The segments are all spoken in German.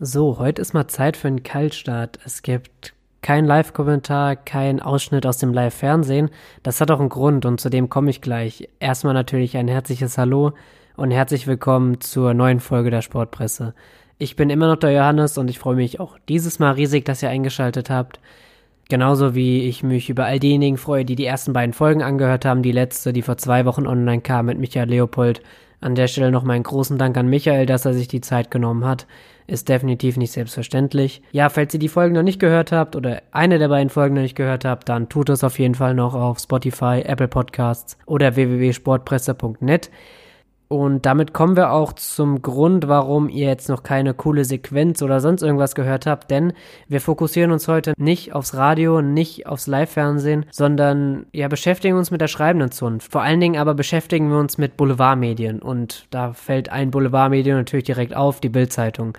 So, heute ist mal Zeit für einen Kaltstart. Es gibt kein Live-Kommentar, kein Ausschnitt aus dem Live-Fernsehen. Das hat auch einen Grund und zu dem komme ich gleich. Erstmal natürlich ein herzliches Hallo und herzlich willkommen zur neuen Folge der Sportpresse. Ich bin immer noch der Johannes und ich freue mich auch dieses Mal riesig, dass ihr eingeschaltet habt. Genauso wie ich mich über all diejenigen freue, die die ersten beiden Folgen angehört haben. Die letzte, die vor zwei Wochen online kam mit Michael Leopold. An der Stelle noch meinen großen Dank an Michael, dass er sich die Zeit genommen hat ist definitiv nicht selbstverständlich. Ja, falls ihr die Folgen noch nicht gehört habt oder eine der beiden Folgen noch nicht gehört habt, dann tut es auf jeden Fall noch auf Spotify, Apple Podcasts oder www.sportpresse.net. Und damit kommen wir auch zum Grund, warum ihr jetzt noch keine coole Sequenz oder sonst irgendwas gehört habt, denn wir fokussieren uns heute nicht aufs Radio, nicht aufs Live-Fernsehen, sondern ja, beschäftigen uns mit der schreibenden Zunft. Vor allen Dingen aber beschäftigen wir uns mit Boulevardmedien und da fällt ein Boulevardmedium natürlich direkt auf, die Bildzeitung.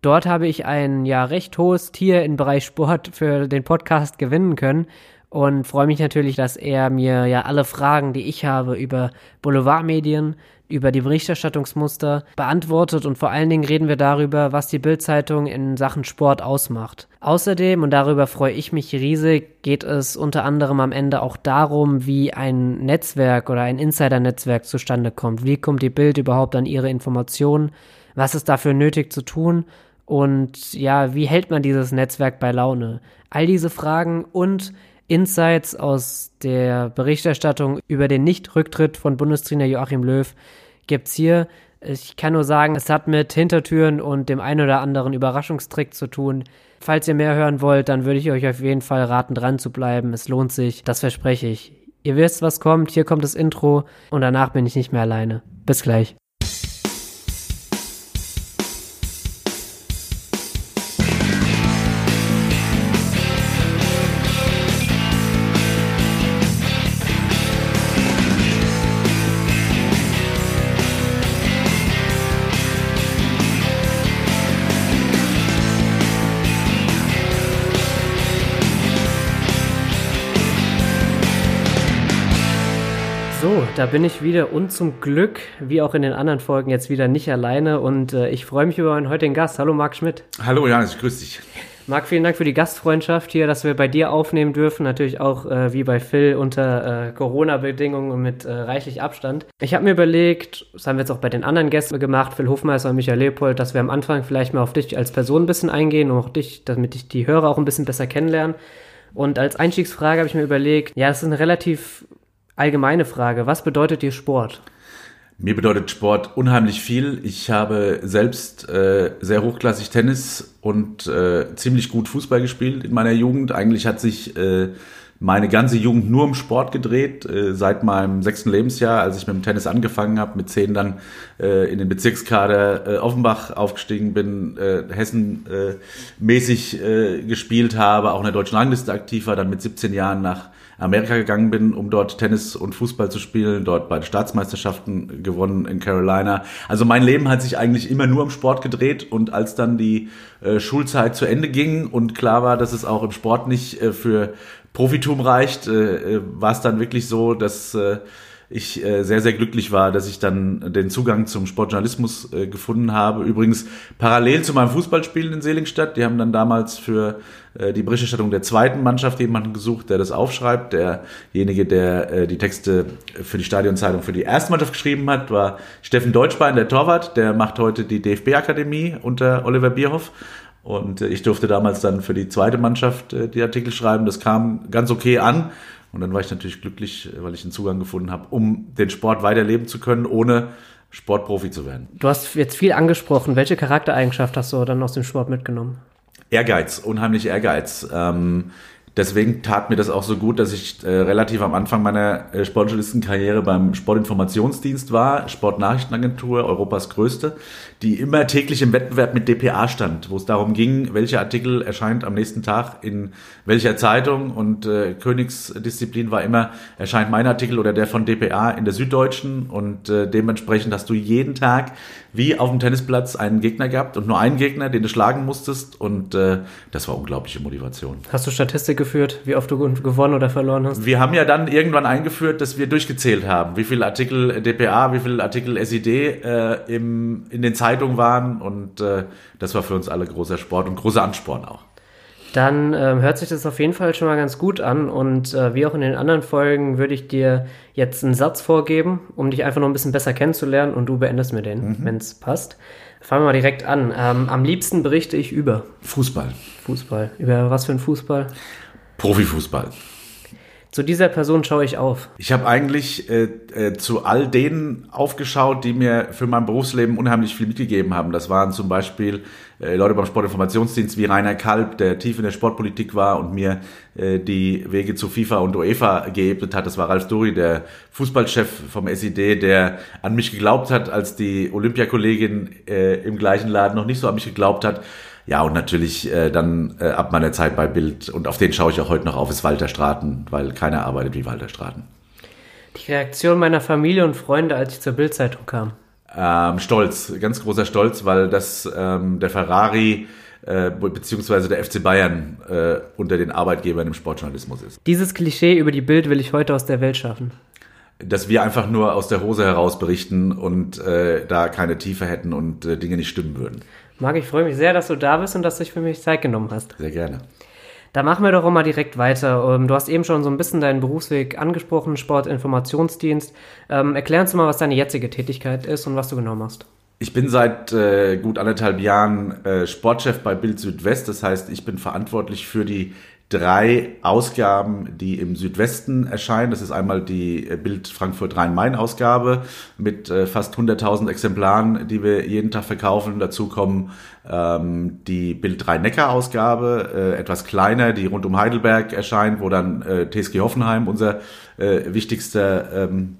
Dort habe ich ein ja recht hohes Tier im Bereich Sport für den Podcast gewinnen können und freue mich natürlich, dass er mir ja alle Fragen, die ich habe über Boulevardmedien, über die Berichterstattungsmuster beantwortet und vor allen Dingen reden wir darüber, was die Bildzeitung in Sachen Sport ausmacht. Außerdem, und darüber freue ich mich riesig, geht es unter anderem am Ende auch darum, wie ein Netzwerk oder ein Insider-Netzwerk zustande kommt. Wie kommt die Bild überhaupt an ihre Informationen? Was ist dafür nötig zu tun? Und ja, wie hält man dieses Netzwerk bei Laune? All diese Fragen und Insights aus der Berichterstattung über den Nicht-Rücktritt von Bundestrainer Joachim Löw gibt's hier. Ich kann nur sagen, es hat mit Hintertüren und dem ein oder anderen Überraschungstrick zu tun. Falls ihr mehr hören wollt, dann würde ich euch auf jeden Fall raten, dran zu bleiben. Es lohnt sich, das verspreche ich. Ihr wisst, was kommt, hier kommt das Intro und danach bin ich nicht mehr alleine. Bis gleich. Da bin ich wieder und zum Glück, wie auch in den anderen Folgen, jetzt wieder nicht alleine und äh, ich freue mich über meinen heutigen Gast. Hallo Marc Schmidt. Hallo Janis, grüß dich. Marc, vielen Dank für die Gastfreundschaft hier, dass wir bei dir aufnehmen dürfen. Natürlich auch äh, wie bei Phil unter äh, Corona-Bedingungen und mit äh, reichlich Abstand. Ich habe mir überlegt, das haben wir jetzt auch bei den anderen Gästen gemacht, Phil Hofmeister und Michael Leopold, dass wir am Anfang vielleicht mal auf dich als Person ein bisschen eingehen und auch dich, damit ich die Hörer auch ein bisschen besser kennenlernen. Und als Einstiegsfrage habe ich mir überlegt, ja, das ist eine relativ allgemeine Frage. Was bedeutet dir Sport? Mir bedeutet Sport unheimlich viel. Ich habe selbst äh, sehr hochklassig Tennis und äh, ziemlich gut Fußball gespielt in meiner Jugend. Eigentlich hat sich äh, meine ganze Jugend nur um Sport gedreht. Äh, seit meinem sechsten Lebensjahr, als ich mit dem Tennis angefangen habe, mit zehn dann äh, in den Bezirkskader äh, Offenbach aufgestiegen bin, äh, Hessen äh, mäßig äh, gespielt habe, auch in der deutschen Rangliste aktiv war, dann mit 17 Jahren nach Amerika gegangen bin, um dort Tennis und Fußball zu spielen, dort beide Staatsmeisterschaften gewonnen in Carolina. Also mein Leben hat sich eigentlich immer nur im Sport gedreht und als dann die äh, Schulzeit zu Ende ging und klar war, dass es auch im Sport nicht äh, für Profitum reicht, äh, äh war es dann wirklich so, dass äh, ich äh, sehr, sehr glücklich war, dass ich dann den Zugang zum Sportjournalismus äh, gefunden habe. Übrigens parallel zu meinem Fußballspielen in Seligenstadt. Die haben dann damals für äh, die Berichterstattung der zweiten Mannschaft jemanden gesucht, der das aufschreibt. Derjenige, der äh, die Texte für die Stadionzeitung für die erste Mannschaft geschrieben hat, war Steffen Deutschbein, der Torwart. Der macht heute die DFB-Akademie unter Oliver Bierhoff. Und äh, ich durfte damals dann für die zweite Mannschaft äh, die Artikel schreiben. Das kam ganz okay an. Und dann war ich natürlich glücklich, weil ich einen Zugang gefunden habe, um den Sport weiterleben zu können, ohne Sportprofi zu werden. Du hast jetzt viel angesprochen. Welche Charaktereigenschaft hast du dann aus dem Sport mitgenommen? Ehrgeiz, unheimlich Ehrgeiz. Ähm, deswegen tat mir das auch so gut, dass ich äh, relativ am Anfang meiner äh, Sportjournalistenkarriere beim Sportinformationsdienst war, Sportnachrichtenagentur, Europas größte, die immer täglich im Wettbewerb mit DPA stand, wo es darum ging, welcher Artikel erscheint am nächsten Tag in welcher Zeitung und äh, Königsdisziplin war immer, erscheint mein Artikel oder der von DPA in der Süddeutschen und äh, dementsprechend hast du jeden Tag wie auf dem Tennisplatz einen Gegner gehabt und nur einen Gegner, den du schlagen musstest und äh, das war unglaubliche Motivation. Hast du Statistik geführt, wie oft du gewonnen oder verloren hast? Wir haben ja dann irgendwann eingeführt, dass wir durchgezählt haben, wie viele Artikel DPA, wie viele Artikel SID äh, im, in den Zeitungen waren und äh, das war für uns alle großer Sport und großer Ansporn auch dann ähm, hört sich das auf jeden Fall schon mal ganz gut an. Und äh, wie auch in den anderen Folgen würde ich dir jetzt einen Satz vorgeben, um dich einfach noch ein bisschen besser kennenzulernen und du beendest mir den, mhm. wenn es passt. Fangen wir mal direkt an. Ähm, am liebsten berichte ich über Fußball. Fußball. Über was für ein Fußball? Profifußball. Zu dieser Person schaue ich auf. Ich habe eigentlich äh, äh, zu all denen aufgeschaut, die mir für mein Berufsleben unheimlich viel mitgegeben haben. Das waren zum Beispiel äh, Leute beim Sportinformationsdienst wie Rainer Kalb, der tief in der Sportpolitik war und mir äh, die Wege zu FIFA und UEFA geebnet hat. Das war Ralf Duri, der Fußballchef vom SID, der an mich geglaubt hat, als die Olympiakollegin äh, im gleichen Laden noch nicht so an mich geglaubt hat. Ja, und natürlich äh, dann äh, ab meiner Zeit bei Bild, und auf den schaue ich auch heute noch auf, ist Walter Straten, weil keiner arbeitet wie Walter Straten. Die Reaktion meiner Familie und Freunde, als ich zur Bildzeitung kam. Ähm, stolz, ganz großer Stolz, weil das ähm, der Ferrari äh, beziehungsweise der FC Bayern äh, unter den Arbeitgebern im Sportjournalismus ist. Dieses Klischee über die Bild will ich heute aus der Welt schaffen. Dass wir einfach nur aus der Hose heraus berichten und äh, da keine Tiefe hätten und äh, Dinge nicht stimmen würden. Marc, ich freue mich sehr, dass du da bist und dass du dich für mich Zeit genommen hast. Sehr gerne. Da machen wir doch auch mal direkt weiter. Ähm, du hast eben schon so ein bisschen deinen Berufsweg angesprochen, Sportinformationsdienst. Ähm, erklär uns mal, was deine jetzige Tätigkeit ist und was du genau machst. Ich bin seit äh, gut anderthalb Jahren äh, Sportchef bei Bild Südwest. Das heißt, ich bin verantwortlich für die drei Ausgaben, die im Südwesten erscheinen. Das ist einmal die äh, Bild Frankfurt Rhein-Main-Ausgabe mit äh, fast 100.000 Exemplaren, die wir jeden Tag verkaufen. Dazu kommen ähm, die Bild Rhein-Neckar-Ausgabe, äh, etwas kleiner, die rund um Heidelberg erscheint, wo dann äh, TSG Hoffenheim unser äh, wichtigster ähm,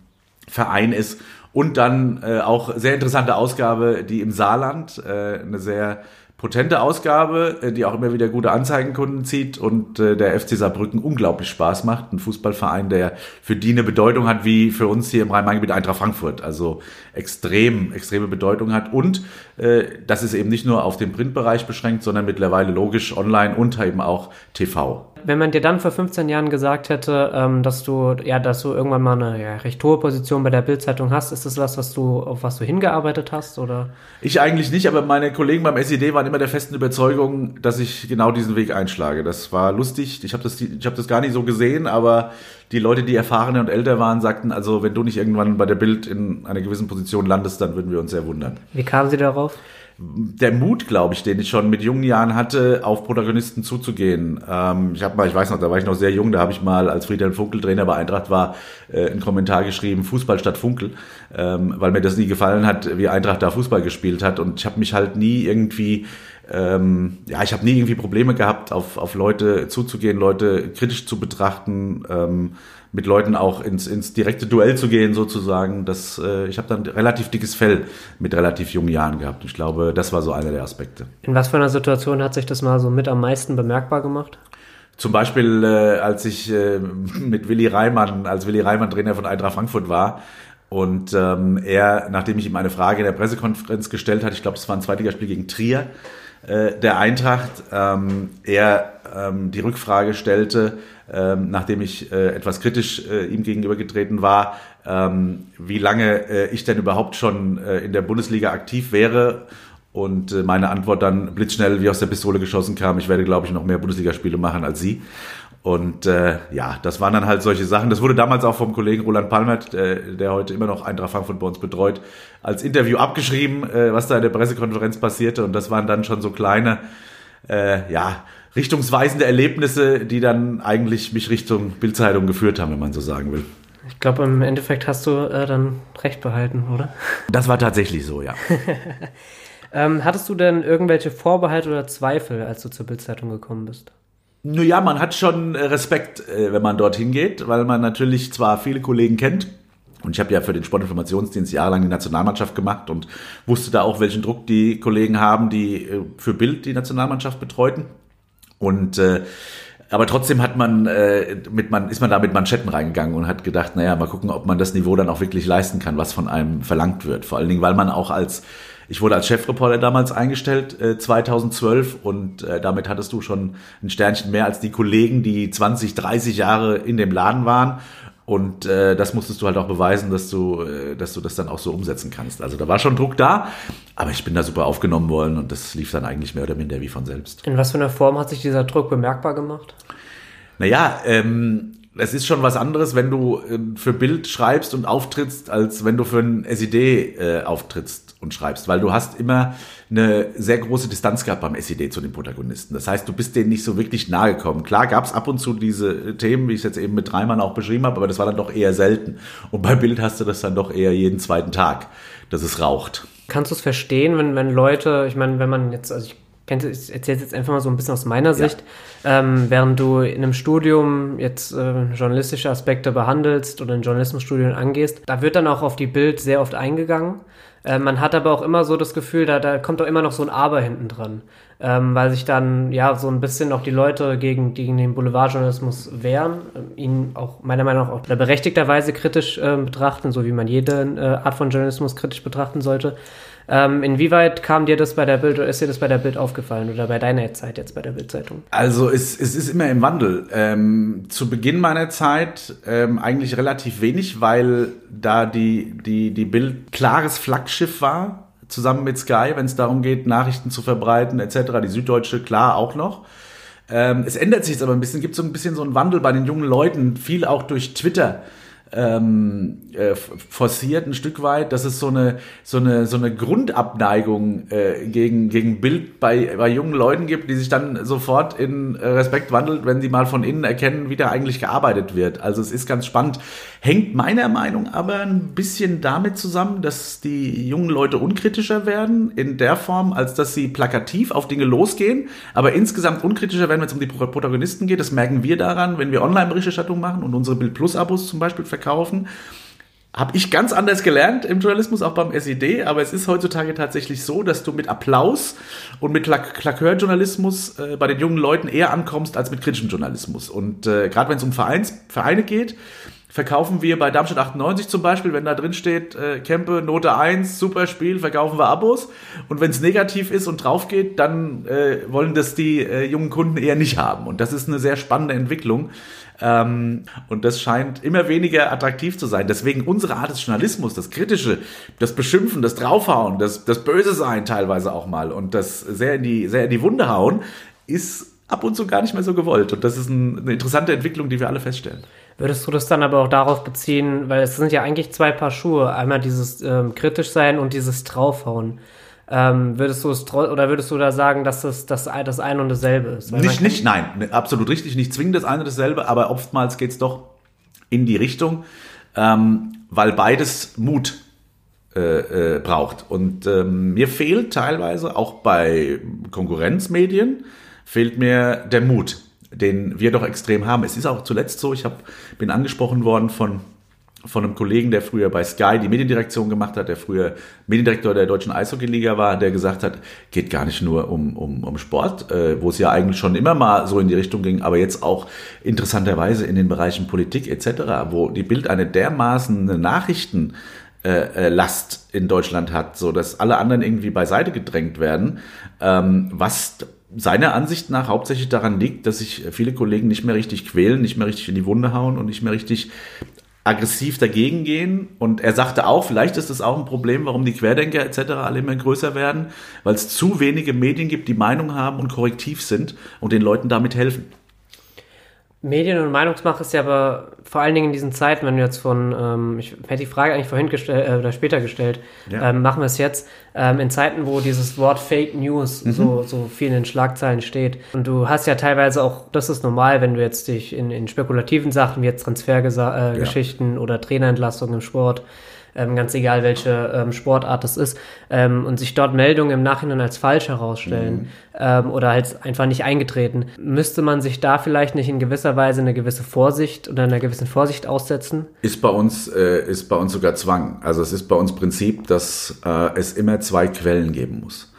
Verein ist. Und dann äh, auch sehr interessante Ausgabe, die im Saarland, eine sehr potente Ausgabe, äh, die auch immer wieder gute Anzeigenkunden zieht und äh, der FC Saarbrücken unglaublich Spaß macht. Ein Fußballverein, der für die eine Bedeutung hat wie für uns hier im Rhein-Main-Gebiet Eintracht Frankfurt. Also extrem, extreme Bedeutung hat. Und äh, das ist eben nicht nur auf den Printbereich beschränkt, sondern mittlerweile logisch online und eben auch TV wenn man dir dann vor 15 Jahren gesagt hätte, ähm, dass du, ja, dass du irgendwann mal eine ja, recht hohe Position bei der Bildzeitung hast, ist das was, was du, auf was du hingearbeitet hast, oder? Ich eigentlich nicht, aber meine Kollegen beim SED waren immer der festen Überzeugung, dass ich genau diesen Weg einschlage. Das war lustig. Ich habe das, ich habe das gar nicht so gesehen, aber die Leute, die erfahrener und älter waren, sagten, also wenn du nicht irgendwann bei der Bild in einer gewissen Position landest, dann würden wir uns sehr wundern. Wie kamen Sie darauf? Der Mut, glaube ich, den ich schon mit jungen Jahren hatte, auf Protagonisten zuzugehen. Ähm, ich habe mal, ich weiß noch, da war ich noch sehr jung, da habe ich mal, als Friedhelm Funkel Trainer bei Eintracht war, äh, einen Kommentar geschrieben, Fußball statt Funkel, ähm, weil mir das nie gefallen hat, wie Eintracht da Fußball gespielt hat. Und ich habe mich halt nie irgendwie ähm, ja, ich habe nie irgendwie Probleme gehabt, auf, auf Leute zuzugehen, Leute kritisch zu betrachten. Ähm, mit Leuten auch ins, ins direkte Duell zu gehen sozusagen. Das, äh, ich habe dann relativ dickes Fell mit relativ jungen Jahren gehabt. Ich glaube, das war so einer der Aspekte. In was für einer Situation hat sich das mal so mit am meisten bemerkbar gemacht? Zum Beispiel, äh, als ich äh, mit Willi Reimann, als Willi Reimann Trainer von Eintracht Frankfurt war, und ähm, er, nachdem ich ihm eine Frage in der Pressekonferenz gestellt hat, ich glaube, das war ein Zweitligaspiel gegen Trier, äh, der Eintracht, ähm, er ähm, die Rückfrage stellte, ähm, nachdem ich äh, etwas kritisch äh, ihm gegenübergetreten war, ähm, wie lange äh, ich denn überhaupt schon äh, in der Bundesliga aktiv wäre. Und äh, meine Antwort dann blitzschnell wie aus der Pistole geschossen kam, ich werde, glaube ich, noch mehr Bundesligaspiele machen als Sie. Und äh, ja, das waren dann halt solche Sachen. Das wurde damals auch vom Kollegen Roland Palmert, der, der heute immer noch Eintracht Frankfurt bei uns betreut, als Interview abgeschrieben, äh, was da in der Pressekonferenz passierte. Und das waren dann schon so kleine, äh, ja, richtungsweisende Erlebnisse, die dann eigentlich mich Richtung Bildzeitung geführt haben, wenn man so sagen will. Ich glaube, im Endeffekt hast du äh, dann recht behalten, oder? Das war tatsächlich so, ja. ähm, hattest du denn irgendwelche Vorbehalte oder Zweifel, als du zur Bildzeitung gekommen bist? Nun ja, man hat schon äh, Respekt, äh, wenn man dorthin geht, weil man natürlich zwar viele Kollegen kennt, und ich habe ja für den Sportinformationsdienst jahrelang die Nationalmannschaft gemacht und wusste da auch, welchen Druck die Kollegen haben, die äh, für Bild die Nationalmannschaft betreuten. Und äh, aber trotzdem hat man, äh, mit man, ist man da mit Manschetten reingegangen und hat gedacht, naja, mal gucken, ob man das Niveau dann auch wirklich leisten kann, was von einem verlangt wird. Vor allen Dingen, weil man auch als Ich wurde als Chefreporter damals eingestellt, äh, 2012, und äh, damit hattest du schon ein Sternchen mehr als die Kollegen, die 20, 30 Jahre in dem Laden waren. Und äh, das musstest du halt auch beweisen, dass du, äh, dass du das dann auch so umsetzen kannst. Also da war schon Druck da, aber ich bin da super aufgenommen worden und das lief dann eigentlich mehr oder minder wie von selbst. In was für einer Form hat sich dieser Druck bemerkbar gemacht? Naja, ähm, es ist schon was anderes, wenn du äh, für Bild schreibst und auftrittst, als wenn du für ein SED äh, auftrittst und schreibst, weil du hast immer eine sehr große Distanz gehabt beim SED zu den Protagonisten. Das heißt, du bist denen nicht so wirklich nahe gekommen. Klar gab es ab und zu diese Themen, wie ich es jetzt eben mit Dreimann auch beschrieben habe, aber das war dann doch eher selten. Und bei Bild hast du das dann doch eher jeden zweiten Tag, dass es raucht. Kannst du es verstehen, wenn, wenn Leute, ich meine, wenn man jetzt, also ich ich erzähle jetzt einfach mal so ein bisschen aus meiner Sicht, ja. ähm, während du in einem Studium jetzt äh, journalistische Aspekte behandelst oder ein Journalismusstudium angehst, da wird dann auch auf die Bild sehr oft eingegangen. Äh, man hat aber auch immer so das Gefühl, da, da kommt auch immer noch so ein Aber hinten dran, ähm, weil sich dann ja so ein bisschen auch die Leute gegen, gegen den Boulevardjournalismus wehren, äh, ihn auch meiner Meinung nach auch berechtigterweise kritisch äh, betrachten, so wie man jede äh, Art von Journalismus kritisch betrachten sollte. Ähm, inwieweit kam dir das bei der Bild oder ist dir das bei der Bild aufgefallen oder bei deiner Zeit jetzt bei der Bildzeitung? Also es, es ist immer im Wandel. Ähm, zu Beginn meiner Zeit ähm, eigentlich relativ wenig, weil da die, die, die Bild klares Flaggschiff war, zusammen mit Sky, wenn es darum geht, Nachrichten zu verbreiten etc. Die Süddeutsche klar auch noch. Ähm, es ändert sich jetzt aber ein bisschen, gibt so ein bisschen so einen Wandel bei den jungen Leuten, viel auch durch Twitter ähm, äh, forciert ein Stück weit, dass es so eine so eine so eine Grundabneigung äh, gegen gegen Bild bei bei jungen Leuten gibt, die sich dann sofort in Respekt wandelt, wenn sie mal von innen erkennen, wie da eigentlich gearbeitet wird. Also es ist ganz spannend. Hängt meiner Meinung aber ein bisschen damit zusammen, dass die jungen Leute unkritischer werden in der Form, als dass sie plakativ auf Dinge losgehen, aber insgesamt unkritischer werden, wenn es um die Protagonisten geht. Das merken wir daran, wenn wir Online-Berichterstattung machen und unsere Bild Plus Abos zum Beispiel verkaufen. Habe ich ganz anders gelernt im Journalismus, auch beim SED, aber es ist heutzutage tatsächlich so, dass du mit Applaus und mit Klakeurjournalismus äh, bei den jungen Leuten eher ankommst als mit kritischem Journalismus. Und äh, gerade wenn es um Vereins, Vereine geht, verkaufen wir bei Darmstadt 98 zum Beispiel, wenn da drin steht, äh, Kempe, Note 1, super Spiel, verkaufen wir Abos. Und wenn es negativ ist und drauf geht, dann äh, wollen das die äh, jungen Kunden eher nicht haben. Und das ist eine sehr spannende Entwicklung. Ähm, und das scheint immer weniger attraktiv zu sein. Deswegen unsere Art des Journalismus, das Kritische, das Beschimpfen, das Draufhauen, das, das Böse sein teilweise auch mal und das sehr in die, sehr in die Wunde hauen, ist ab und zu gar nicht mehr so gewollt. Und das ist ein, eine interessante Entwicklung, die wir alle feststellen. Würdest du das dann aber auch darauf beziehen, weil es sind ja eigentlich zwei Paar Schuhe, einmal dieses ähm, kritisch sein und dieses draufhauen. Ähm, würdest du es oder würdest du da sagen, dass das das, das eine und dasselbe ist? Weil nicht, nicht, nein, ne, absolut richtig, nicht zwingend das eine und dasselbe, aber oftmals geht es doch in die Richtung, ähm, weil beides Mut äh, äh, braucht. Und ähm, mir fehlt teilweise auch bei Konkurrenzmedien fehlt mir der Mut, den wir doch extrem haben. Es ist auch zuletzt so, ich hab, bin angesprochen worden von von einem Kollegen, der früher bei Sky die Mediendirektion gemacht hat, der früher Mediendirektor der deutschen Eishockey-Liga war, der gesagt hat, geht gar nicht nur um, um, um Sport, äh, wo es ja eigentlich schon immer mal so in die Richtung ging, aber jetzt auch interessanterweise in den Bereichen Politik etc., wo die Bild eine dermaßen Nachrichten äh, äh, Last in Deutschland hat, so dass alle anderen irgendwie beiseite gedrängt werden, ähm, was seiner Ansicht nach hauptsächlich daran liegt, dass sich viele Kollegen nicht mehr richtig quälen, nicht mehr richtig in die Wunde hauen und nicht mehr richtig aggressiv dagegen gehen. Und er sagte auch, vielleicht ist das auch ein Problem, warum die Querdenker etc. alle immer größer werden, weil es zu wenige Medien gibt, die Meinung haben und korrektiv sind und den Leuten damit helfen. Medien- und Meinungsmache ist ja aber vor allen Dingen in diesen Zeiten, wenn du jetzt von, ähm, ich hätte die Frage eigentlich vorhin gestellt äh, oder später gestellt, ja. ähm, machen wir es jetzt, ähm, in Zeiten, wo dieses Wort Fake News mhm. so, so viel in den Schlagzeilen steht. Und du hast ja teilweise auch, das ist normal, wenn du jetzt dich in, in spekulativen Sachen wie jetzt Transfergeschichten äh, ja. oder Trainerentlassungen im Sport ähm, ganz egal welche ähm, Sportart es ist, ähm, und sich dort Meldungen im Nachhinein als falsch herausstellen mhm. ähm, oder halt einfach nicht eingetreten, müsste man sich da vielleicht nicht in gewisser Weise eine gewisse Vorsicht oder einer gewissen Vorsicht aussetzen? Ist bei uns, äh, ist bei uns sogar Zwang. Also es ist bei uns Prinzip, dass äh, es immer zwei Quellen geben muss.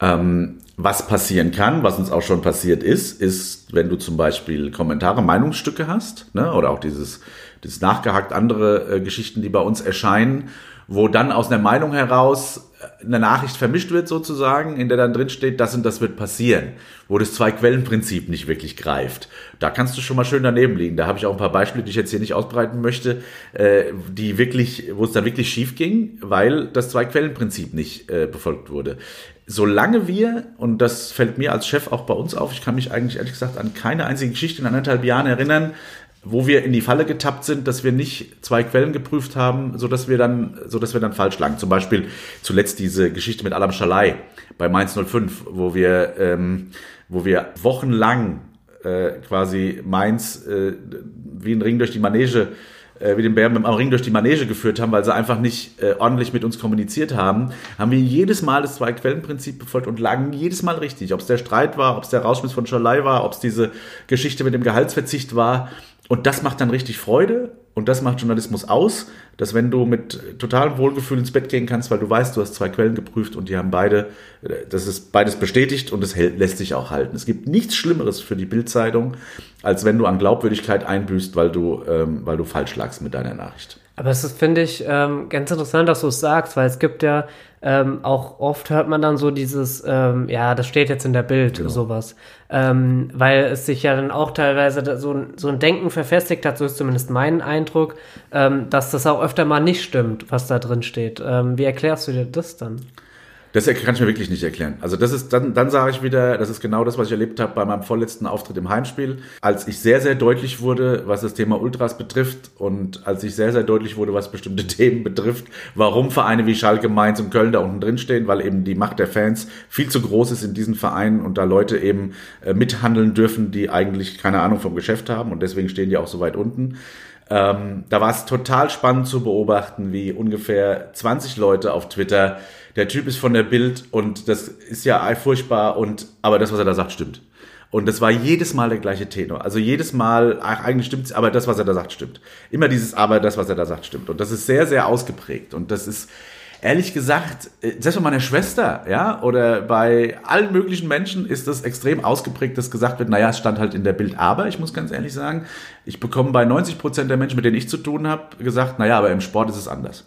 Ähm, was passieren kann, was uns auch schon passiert ist, ist, wenn du zum Beispiel Kommentare, Meinungsstücke hast, ne, oder auch dieses das nachgehakt andere äh, Geschichten, die bei uns erscheinen, wo dann aus einer Meinung heraus eine Nachricht vermischt wird sozusagen, in der dann drin steht, das und das wird passieren, wo das Zwei-Quellen-Prinzip nicht wirklich greift. Da kannst du schon mal schön daneben liegen. Da habe ich auch ein paar Beispiele, die ich jetzt hier nicht ausbreiten möchte, äh, die wirklich, wo es dann wirklich schief ging, weil das Zwei-Quellen-Prinzip nicht äh, befolgt wurde. Solange wir, und das fällt mir als Chef auch bei uns auf, ich kann mich eigentlich ehrlich gesagt an keine einzige Geschichte in anderthalb Jahren erinnern, wo wir in die Falle getappt sind, dass wir nicht zwei Quellen geprüft haben, so dass wir dann, so dass wir dann falsch lagen. Zum Beispiel zuletzt diese Geschichte mit Alam Schalai bei Mainz 05, wo wir, ähm, wo wir wochenlang äh, quasi Mainz äh, wie ein Ring durch die Manege äh, wie den Bären dem Ring durch die Manege geführt haben, weil sie einfach nicht äh, ordentlich mit uns kommuniziert haben, haben wir jedes Mal das Zwei-Quellen-Prinzip befolgt und lagen jedes Mal richtig. Ob es der Streit war, ob es der Rauschmiss von Schalai war, ob es diese Geschichte mit dem Gehaltsverzicht war. Und das macht dann richtig Freude und das macht Journalismus aus, dass wenn du mit totalem Wohlgefühl ins Bett gehen kannst, weil du weißt, du hast zwei Quellen geprüft und die haben beide, das ist beides bestätigt und es lässt sich auch halten. Es gibt nichts Schlimmeres für die Bildzeitung, als wenn du an Glaubwürdigkeit einbüßt, weil du, ähm, weil du falsch lagst mit deiner Nachricht. Aber es ist, finde ich, ähm, ganz interessant, dass du es sagst, weil es gibt ja ähm, auch oft hört man dann so dieses, ähm, ja, das steht jetzt in der Bild, genau. sowas. Ähm, weil es sich ja dann auch teilweise so, so ein Denken verfestigt hat, so ist zumindest mein Eindruck, ähm, dass das auch öfter mal nicht stimmt, was da drin steht. Ähm, wie erklärst du dir das dann? Das kann ich mir wirklich nicht erklären. Also das ist, dann, dann sage ich wieder, das ist genau das, was ich erlebt habe bei meinem vorletzten Auftritt im Heimspiel, als ich sehr, sehr deutlich wurde, was das Thema Ultras betrifft und als ich sehr, sehr deutlich wurde, was bestimmte Themen betrifft, warum Vereine wie Schalke, Mainz und Köln da unten drin stehen, weil eben die Macht der Fans viel zu groß ist in diesen Vereinen und da Leute eben äh, mithandeln dürfen, die eigentlich keine Ahnung vom Geschäft haben und deswegen stehen die auch so weit unten. Ähm, da war es total spannend zu beobachten, wie ungefähr 20 Leute auf Twitter der Typ ist von der Bild und das ist ja furchtbar und aber das, was er da sagt, stimmt. Und das war jedes Mal der gleiche Tenor. Also jedes Mal, ach, eigentlich stimmt's, aber das, was er da sagt, stimmt. Immer dieses aber das, was er da sagt, stimmt. Und das ist sehr, sehr ausgeprägt. Und das ist, ehrlich gesagt, äh, selbst bei meiner Schwester, ja, oder bei allen möglichen Menschen ist das extrem ausgeprägt, dass gesagt wird, naja, es stand halt in der Bild. Aber ich muss ganz ehrlich sagen, ich bekomme bei 90 Prozent der Menschen, mit denen ich zu tun habe, gesagt, naja, aber im Sport ist es anders.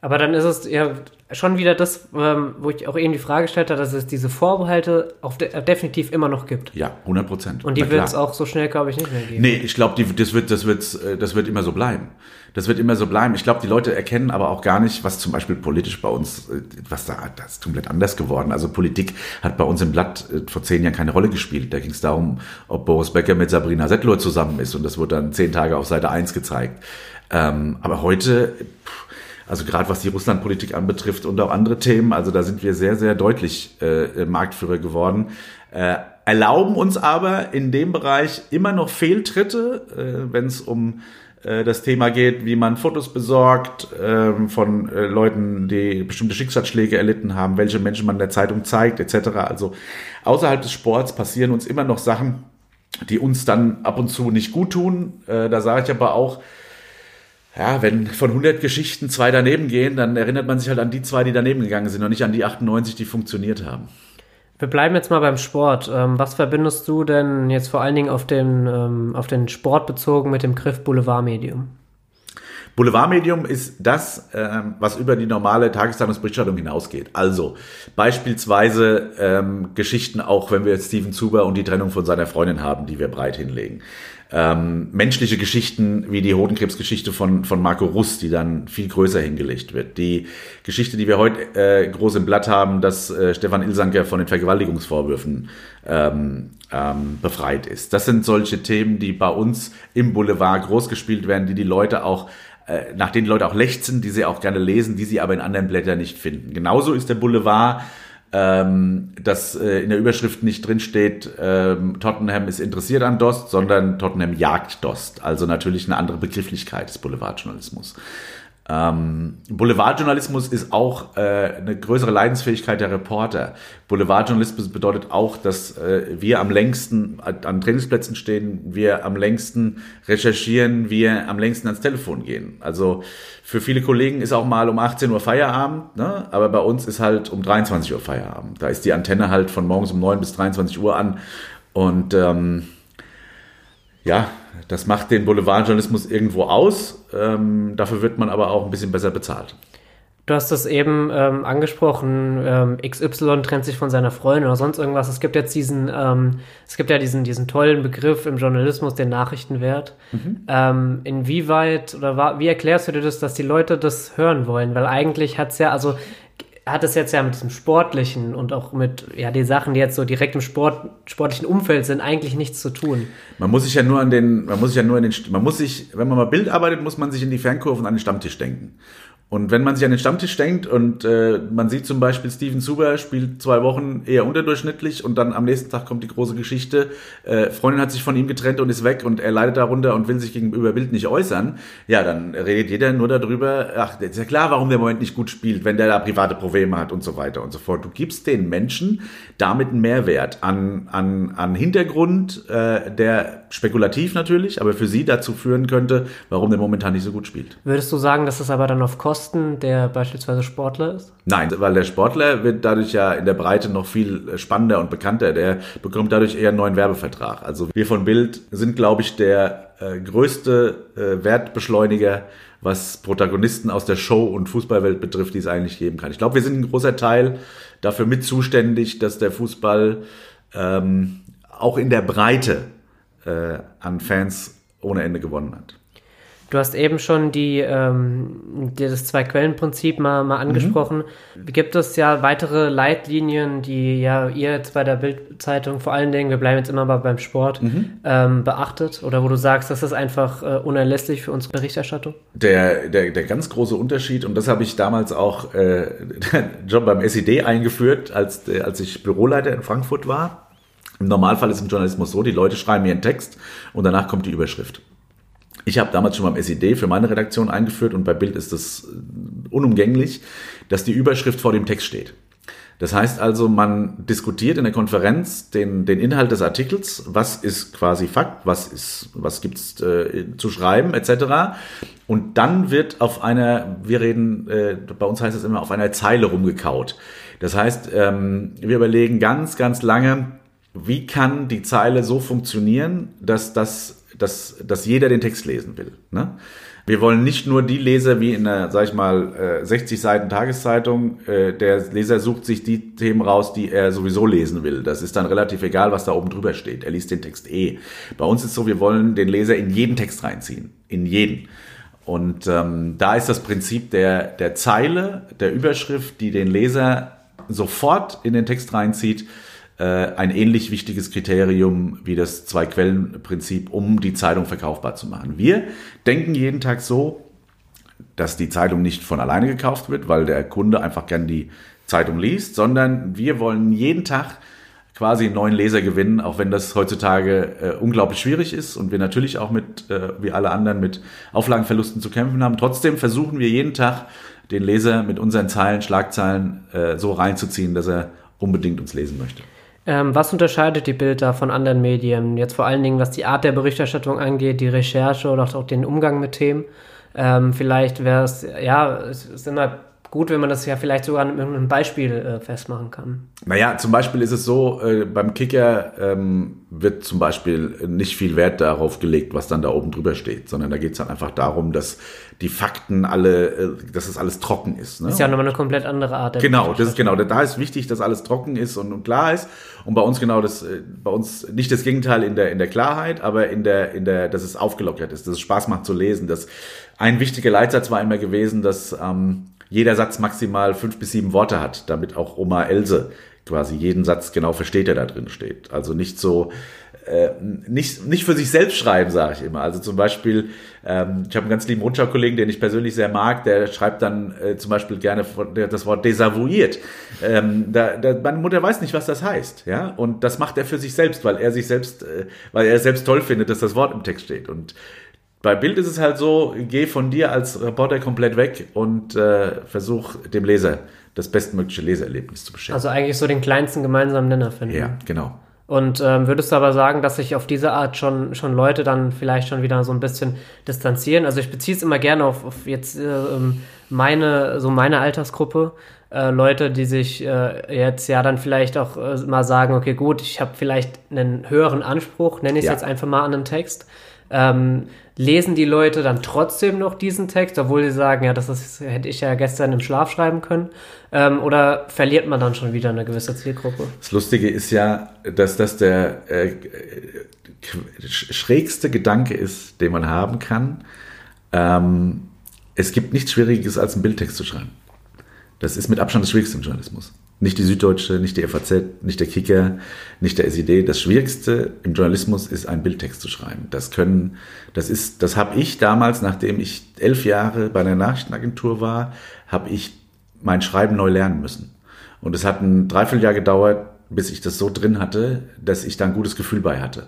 Aber dann ist es ja schon wieder das, ähm, wo ich auch eben die Frage gestellt habe, dass es diese Vorbehalte auch de definitiv immer noch gibt. Ja, 100 Prozent. Und die wird es auch so schnell, glaube ich, nicht mehr geben. Nee, ich glaube, das wird, das, wird, äh, das wird immer so bleiben. Das wird immer so bleiben. Ich glaube, die Leute erkennen aber auch gar nicht, was zum Beispiel politisch bei uns, äh, was da, das ist komplett anders geworden. Also Politik hat bei uns im Blatt äh, vor zehn Jahren keine Rolle gespielt. Da ging es darum, ob Boris Becker mit Sabrina Settler zusammen ist und das wurde dann zehn Tage auf Seite eins gezeigt. Ähm, aber heute, pff, also gerade was die Russlandpolitik anbetrifft und auch andere Themen, also da sind wir sehr, sehr deutlich äh, Marktführer geworden. Äh, erlauben uns aber in dem Bereich immer noch Fehltritte, äh, wenn es um äh, das Thema geht, wie man Fotos besorgt äh, von äh, Leuten, die bestimmte Schicksalsschläge erlitten haben, welche Menschen man in der Zeitung zeigt, etc. Also außerhalb des Sports passieren uns immer noch Sachen, die uns dann ab und zu nicht gut tun. Äh, da sage ich aber auch, ja, wenn von 100 Geschichten zwei daneben gehen, dann erinnert man sich halt an die zwei, die daneben gegangen sind und nicht an die 98, die funktioniert haben. Wir bleiben jetzt mal beim Sport. Ähm, was verbindest du denn jetzt vor allen Dingen auf den, ähm, auf den Sport bezogen mit dem Griff Boulevardmedium? Boulevardmedium ist das, ähm, was über die normale Tageszeitungsberichterstattung hinausgeht. Also beispielsweise ähm, Geschichten, auch wenn wir jetzt Steven Zuber und die Trennung von seiner Freundin haben, die wir breit hinlegen ähm, menschliche Geschichten wie die Hodenkrebsgeschichte von, von Marco Russ, die dann viel größer hingelegt wird. Die Geschichte, die wir heute äh, groß im Blatt haben, dass äh, Stefan Ilsanker von den Vergewaltigungsvorwürfen ähm, ähm, befreit ist. Das sind solche Themen, die bei uns im Boulevard groß gespielt werden, die die Leute auch äh, nach denen Leute auch lechzen, die sie auch gerne lesen, die sie aber in anderen Blättern nicht finden. Genauso ist der Boulevard ähm, dass äh, in der Überschrift nicht drin steht, ähm, Tottenham ist interessiert an Dost, sondern Tottenham jagt Dost. Also natürlich eine andere Begrifflichkeit des Boulevardjournalismus. Ähm, Boulevardjournalismus ist auch äh, eine größere Leidensfähigkeit der Reporter. Boulevardjournalismus bedeutet auch, dass äh, wir am längsten an Trainingsplätzen stehen, wir am längsten recherchieren, wir am längsten ans Telefon gehen. Also für viele Kollegen ist auch mal um 18 Uhr Feierabend, ne? aber bei uns ist halt um 23 Uhr Feierabend. Da ist die Antenne halt von morgens um 9 bis 23 Uhr an und ähm, ja, das macht den Boulevardjournalismus irgendwo aus. Ähm, dafür wird man aber auch ein bisschen besser bezahlt. Du hast es eben ähm, angesprochen, ähm, XY trennt sich von seiner Freundin oder sonst irgendwas. Es gibt jetzt diesen, ähm, es gibt ja diesen, diesen tollen Begriff im Journalismus, den Nachrichtenwert. Mhm. Ähm, inwieweit oder wie erklärst du dir das, dass die Leute das hören wollen? Weil eigentlich hat es ja, also hat es jetzt ja mit diesem Sportlichen und auch mit, ja, die Sachen, die jetzt so direkt im Sport, sportlichen Umfeld sind, eigentlich nichts zu tun. Man muss sich ja nur an den, man muss sich ja nur an den, man muss sich, wenn man mal Bild arbeitet, muss man sich in die Fernkurven an den Stammtisch denken. Und wenn man sich an den Stammtisch denkt und äh, man sieht zum Beispiel Steven Zuber spielt zwei Wochen eher unterdurchschnittlich und dann am nächsten Tag kommt die große Geschichte, äh, Freundin hat sich von ihm getrennt und ist weg und er leidet darunter und will sich gegenüber Bild nicht äußern, ja, dann redet jeder nur darüber, ach, ist ja klar, warum der Moment nicht gut spielt, wenn der da private Probleme hat und so weiter und so fort. Du gibst den Menschen damit einen Mehrwert an, an, an Hintergrund, äh, der spekulativ natürlich, aber für sie dazu führen könnte, warum der momentan nicht so gut spielt. Würdest du sagen, dass das aber dann auf Kosten Kosten der beispielsweise Sportler ist? Nein, weil der Sportler wird dadurch ja in der Breite noch viel spannender und bekannter. Der bekommt dadurch eher einen neuen Werbevertrag. Also wir von Bild sind, glaube ich, der äh, größte äh, Wertbeschleuniger, was Protagonisten aus der Show- und Fußballwelt betrifft, die es eigentlich geben kann. Ich glaube, wir sind ein großer Teil dafür mit zuständig, dass der Fußball ähm, auch in der Breite äh, an Fans ohne Ende gewonnen hat. Du hast eben schon die, ähm, das Zwei-Quellen-Prinzip mal, mal angesprochen. Mhm. Gibt es ja weitere Leitlinien, die ja ihr jetzt bei der Bildzeitung vor allen Dingen, wir bleiben jetzt immer mal beim Sport, mhm. ähm, beachtet? Oder wo du sagst, das ist einfach äh, unerlässlich für unsere Berichterstattung? Der, der, der ganz große Unterschied, und das habe ich damals auch äh, Job beim SED eingeführt, als, als ich Büroleiter in Frankfurt war. Im Normalfall ist im Journalismus so, die Leute schreiben mir einen Text und danach kommt die Überschrift. Ich habe damals schon beim SED für meine Redaktion eingeführt und bei Bild ist das äh, unumgänglich, dass die Überschrift vor dem Text steht. Das heißt also, man diskutiert in der Konferenz den, den Inhalt des Artikels, was ist quasi Fakt, was ist, was gibt's äh, zu schreiben, etc. Und dann wird auf einer, wir reden, äh, bei uns heißt es immer, auf einer Zeile rumgekaut. Das heißt, ähm, wir überlegen ganz, ganz lange, wie kann die Zeile so funktionieren, dass das dass, dass jeder den Text lesen will. Ne? Wir wollen nicht nur die Leser wie in einer, sag ich mal, 60 äh, Seiten Tageszeitung, äh, der Leser sucht sich die Themen raus, die er sowieso lesen will. Das ist dann relativ egal, was da oben drüber steht. Er liest den Text eh. Bei uns ist so, wir wollen den Leser in jeden Text reinziehen. In jeden. Und ähm, da ist das Prinzip der, der Zeile, der Überschrift, die den Leser sofort in den Text reinzieht, ein ähnlich wichtiges Kriterium wie das Zwei-Quellen-Prinzip, um die Zeitung verkaufbar zu machen. Wir denken jeden Tag so, dass die Zeitung nicht von alleine gekauft wird, weil der Kunde einfach gern die Zeitung liest, sondern wir wollen jeden Tag quasi einen neuen Leser gewinnen, auch wenn das heutzutage äh, unglaublich schwierig ist und wir natürlich auch mit, äh, wie alle anderen, mit Auflagenverlusten zu kämpfen haben. Trotzdem versuchen wir jeden Tag, den Leser mit unseren Zeilen, Schlagzeilen äh, so reinzuziehen, dass er unbedingt uns lesen möchte. Ähm, was unterscheidet die Bilder von anderen Medien? Jetzt vor allen Dingen, was die Art der Berichterstattung angeht, die Recherche oder auch den Umgang mit Themen. Ähm, vielleicht wäre es, ja, es ist immer gut, wenn man das ja vielleicht sogar mit einem Beispiel äh, festmachen kann. Naja, zum Beispiel ist es so, äh, beim Kicker ähm, wird zum Beispiel nicht viel Wert darauf gelegt, was dann da oben drüber steht, sondern da geht es dann einfach darum, dass die Fakten alle, äh, dass es alles trocken ist. Ne? Ist ja nochmal eine komplett andere Art. Genau, das ist genau. Da ist wichtig, dass alles trocken ist und, und klar ist. Und bei uns genau das, äh, bei uns nicht das Gegenteil in der in der Klarheit, aber in der in der, dass es aufgelockert ist, dass es Spaß macht zu lesen. Dass ein wichtiger Leitsatz war immer gewesen, dass ähm, jeder Satz maximal fünf bis sieben Worte hat, damit auch Oma Else quasi jeden Satz genau versteht, der da drin steht. Also nicht so, äh, nicht, nicht für sich selbst schreiben, sage ich immer. Also zum Beispiel, ähm, ich habe einen ganz lieben Rundschau-Kollegen, den ich persönlich sehr mag, der schreibt dann äh, zum Beispiel gerne das Wort desavouiert. Ähm, da, da, meine Mutter weiß nicht, was das heißt, ja, und das macht er für sich selbst, weil er sich selbst, äh, weil er selbst toll findet, dass das Wort im Text steht und bei Bild ist es halt so, geh von dir als Reporter komplett weg und äh, versuch dem Leser das bestmögliche Leserlebnis zu bescheren. Also eigentlich so den kleinsten gemeinsamen Nenner finden. Ja, genau. Und ähm, würdest du aber sagen, dass sich auf diese Art schon, schon Leute dann vielleicht schon wieder so ein bisschen distanzieren? Also ich beziehe es immer gerne auf, auf jetzt äh, ähm, meine, so meine Altersgruppe. Äh, Leute, die sich äh, jetzt ja dann vielleicht auch äh, mal sagen, okay, gut, ich habe vielleicht einen höheren Anspruch, nenne ich es ja. jetzt einfach mal an einen Text Ähm, lesen die Leute dann trotzdem noch diesen Text, obwohl sie sagen, ja, das ist, hätte ich ja gestern im Schlaf schreiben können? Ähm, oder verliert man dann schon wieder eine gewisse Zielgruppe? Das Lustige ist ja, dass das der äh, schrägste Gedanke ist, den man haben kann. Ähm, es gibt nichts Schwieriges, als einen Bildtext zu schreiben. Das ist mit Abstand das Schwierigste im Journalismus. Nicht die Süddeutsche, nicht die FAZ, nicht der Kicker, nicht der SID. Das Schwierigste im Journalismus ist, einen Bildtext zu schreiben. Das können, das ist, das habe ich damals, nachdem ich elf Jahre bei einer Nachrichtenagentur war, habe ich mein Schreiben neu lernen müssen. Und es hat ein Dreivierteljahr gedauert, bis ich das so drin hatte, dass ich da ein gutes Gefühl bei hatte.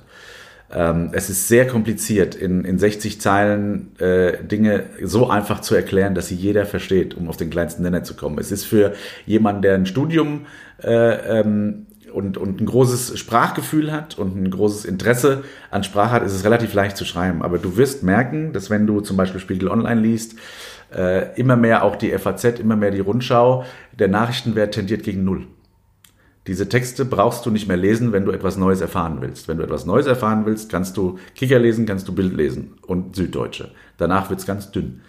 Ähm, es ist sehr kompliziert, in, in 60 Zeilen äh, Dinge so einfach zu erklären, dass sie jeder versteht, um auf den kleinsten Nenner zu kommen. Es ist für jemanden, der ein Studium äh, ähm, und, und ein großes Sprachgefühl hat und ein großes Interesse an Sprache hat, ist es relativ leicht zu schreiben. Aber du wirst merken, dass wenn du zum Beispiel Spiegel Online liest, äh, immer mehr auch die FAZ, immer mehr die Rundschau, der Nachrichtenwert tendiert gegen Null. Diese Texte brauchst du nicht mehr lesen, wenn du etwas Neues erfahren willst. Wenn du etwas Neues erfahren willst, kannst du Kicker lesen, kannst du Bild lesen und Süddeutsche. Danach wird's ganz dünn.